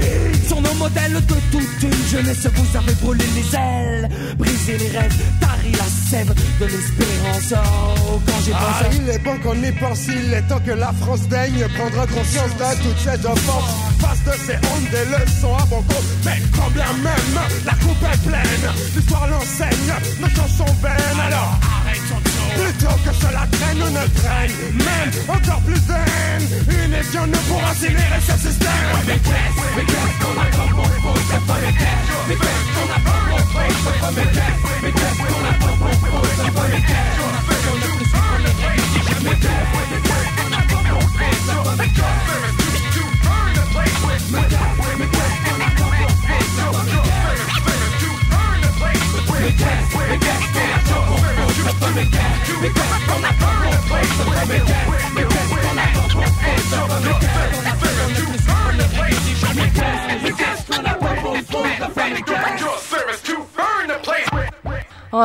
sur nos modèles de toute une jeunesse Vous avez brûlé les ailes, brisé les rêves Tari la sève de l'espérance Oh, quand j'ai Ah, pensé il est bon qu'on y pense, il est temps que la France daigne prendre conscience de toutes ces offenses. De ces hontes, des leçons à compte. Mais quand bien même la coupe est pleine, l'histoire l'enseigne, nos chansons vaines. Alors arrêtons tout. Plutôt que cela traîne, on ne traîne même encore plus de. Une évian ne pourra incinérer ce système. Mais qu'est-ce, mais qu'est-ce qu'on attend pour se faire Mais qu'est-ce, mais qu'est-ce qu'on attend pour se faire Mais qu'est-ce, mais qu'est-ce qu'on attend pour pour se faire Mais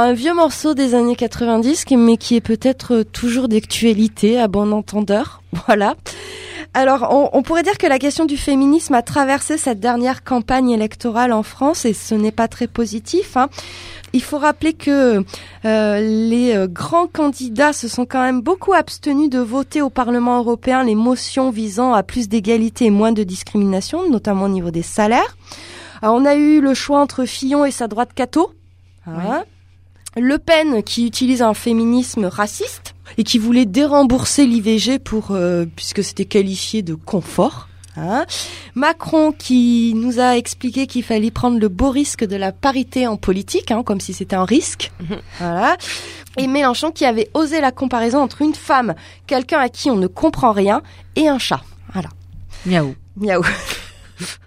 Un vieux morceau des années 90, qui- mais qui est peut-être toujours d'actualité à bon entendeur. Voilà. Alors, on, pourrait dire que la question du féminisme a traversé cette dernière campagne électorale en France et ce n'est pas très positif. hein. Il faut rappeler que euh, les euh, grands candidats se sont quand même beaucoup abstenus de voter au Parlement européen les motions visant à plus d'égalité et moins de discrimination, notamment au niveau des salaires. On a eu le choix entre Fillon et sa droite catho. Hein. Le Pen qui utilise un féminisme raciste et qui voulait dérembourser l'IVG pour euh, puisque c'était qualifié de confort. hein. Macron qui nous a expliqué qu'il fallait prendre le beau risque de la parité en politique, hein, comme si c'était un risque. Voilà. Et Mélenchon qui avait osé la comparaison entre une femme, quelqu'un à qui on ne comprend rien, et un chat. Voilà. Miaou. Miaou.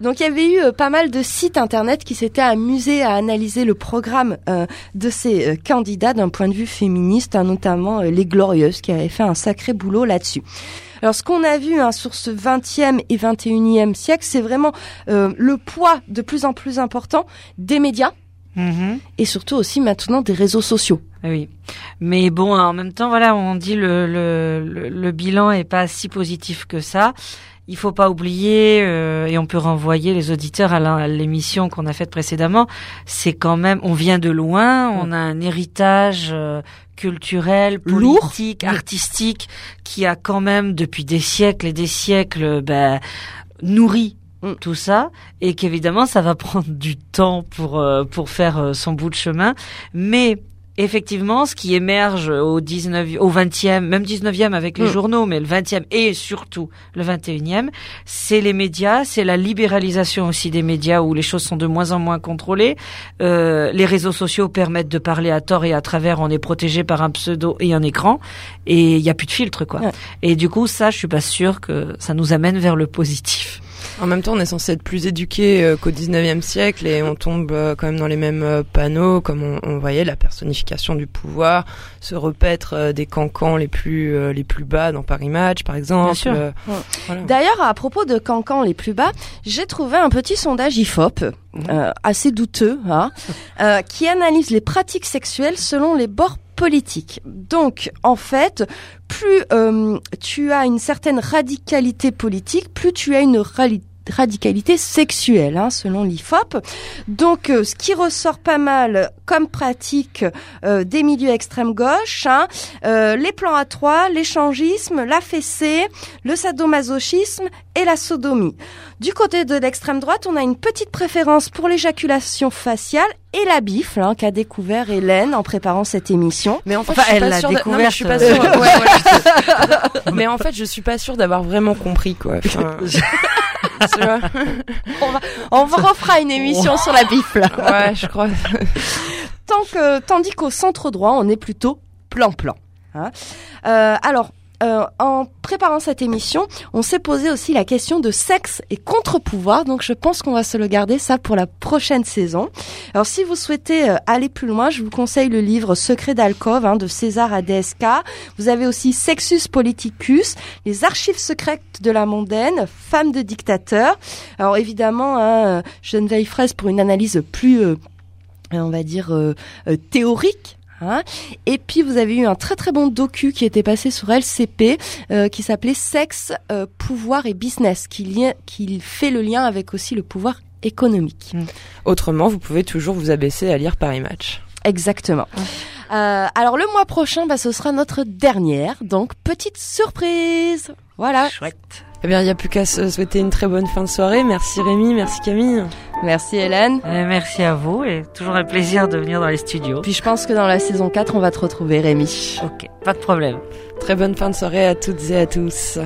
Donc il y avait eu euh, pas mal de sites internet qui s'étaient amusés à analyser le programme euh, de ces euh, candidats d'un point de vue féministe, hein, notamment euh, les Glorieuses qui avaient fait un sacré boulot là-dessus. Alors ce qu'on a vu hein, sur ce 20e et 21e siècle, c'est vraiment euh, le poids de plus en plus important des médias. Mhm. et surtout aussi maintenant des réseaux sociaux. Oui, mais bon, en même temps, voilà, on dit le le, le, le bilan est pas si positif que ça. Il faut pas oublier, euh, et on peut renvoyer les auditeurs à l'émission qu'on a faite précédemment. C'est quand même, on vient de loin, on a un héritage euh, culturel, Lourd. politique, artistique, qui a quand même depuis des siècles et des siècles ben, nourri Mm. tout ça, et qu'évidemment ça va prendre du temps pour euh, pour faire euh, son bout de chemin, mais Effectivement, ce qui émerge au 19 au 20e, même 19e avec les Mm. journaux, mais le 20e et surtout le 21e, c'est les médias, c'est la libéralisation aussi des médias où les choses sont de moins en moins contrôlées. Euh, les réseaux sociaux permettent de parler à tort et à travers, on est protégé par un pseudo et un écran et il y a plus de filtre quoi. Ouais. Et du coup, ça, je suis pas sûre que ça nous amène vers le positif. En même temps, on est censé être plus éduqué euh, qu'au 19e siècle et on tombe euh, quand même dans les mêmes euh, panneaux, comme on, on voyait la personnification du pouvoir, se repaître des cancans les plus les plus bas dans Paris Match, par exemple. Ouais. voilà. D'ailleurs, à propos de Cancan les plus bas, j'ai trouvé un petit sondage IFOP, euh, assez douteux, hein, qui analyse les pratiques sexuelles selon les bords politiques. Donc, en fait, plus euh, tu as une certaine radicalité politique, plus tu as une rali- radicalité sexuelle, hein, selon l'IFOP. Donc, euh, ce qui ressort pas mal comme pratique euh, des milieux extrême gauche, hein, euh, les plans à trois, l'échangisme, la fessée, le sadomasochisme et la sodomie. Du côté de l'extrême droite, on a une petite préférence pour l'éjaculation faciale et la bifle, hein, qu'a découvert Hélène en préparant cette émission. Mais en fait, Enfin, je suis elle pas l'a sûre. de- non, mais je suis pas sûre. euh, Ouais, je mais en fait, je suis pas sûre d'avoir vraiment compris quoi. Enfin, On va, on refera une émission sur la bifle. Ouais, je crois. Tant que, tandis qu'au centre droit, on est plutôt plan-plan. hein. Euh, alors, euh, en préparant cette émission, on s'est posé aussi la question de sexe et contre-pouvoir, donc je pense qu'on va se le garder ça pour la prochaine saison. Alors, si vous souhaitez euh, aller plus loin, je vous conseille le livre Secret d'alcove hein, de César ADSK. Vous avez aussi Sexus Politicus, les archives secrètes de la mondaine, Femmes de dictateurs. Alors évidemment, hein, Geneviève Fraisse pour une analyse plus euh, on va dire euh, euh, théorique. Hein et puis vous avez eu un très très bon docu qui était passé sur LCP euh, qui s'appelait Sexe, euh, pouvoir et business, qui, qui fait le lien avec aussi le pouvoir économique. Autrement, vous pouvez toujours vous abaisser à lire Paris Match. Exactement. Euh, alors le mois prochain, bah, ce sera notre dernière, donc petite surprise. Voilà. Chouette. Eh bien, il n'y a plus qu'à se souhaiter une très bonne fin de soirée. Merci Rémi, merci Camille. Merci Hélène. Euh, merci à vous et toujours un plaisir de venir dans les studios. Puis je pense que dans la saison 4, on va te retrouver Rémi. Ok, pas de problème. Très bonne fin de soirée à toutes et à tous.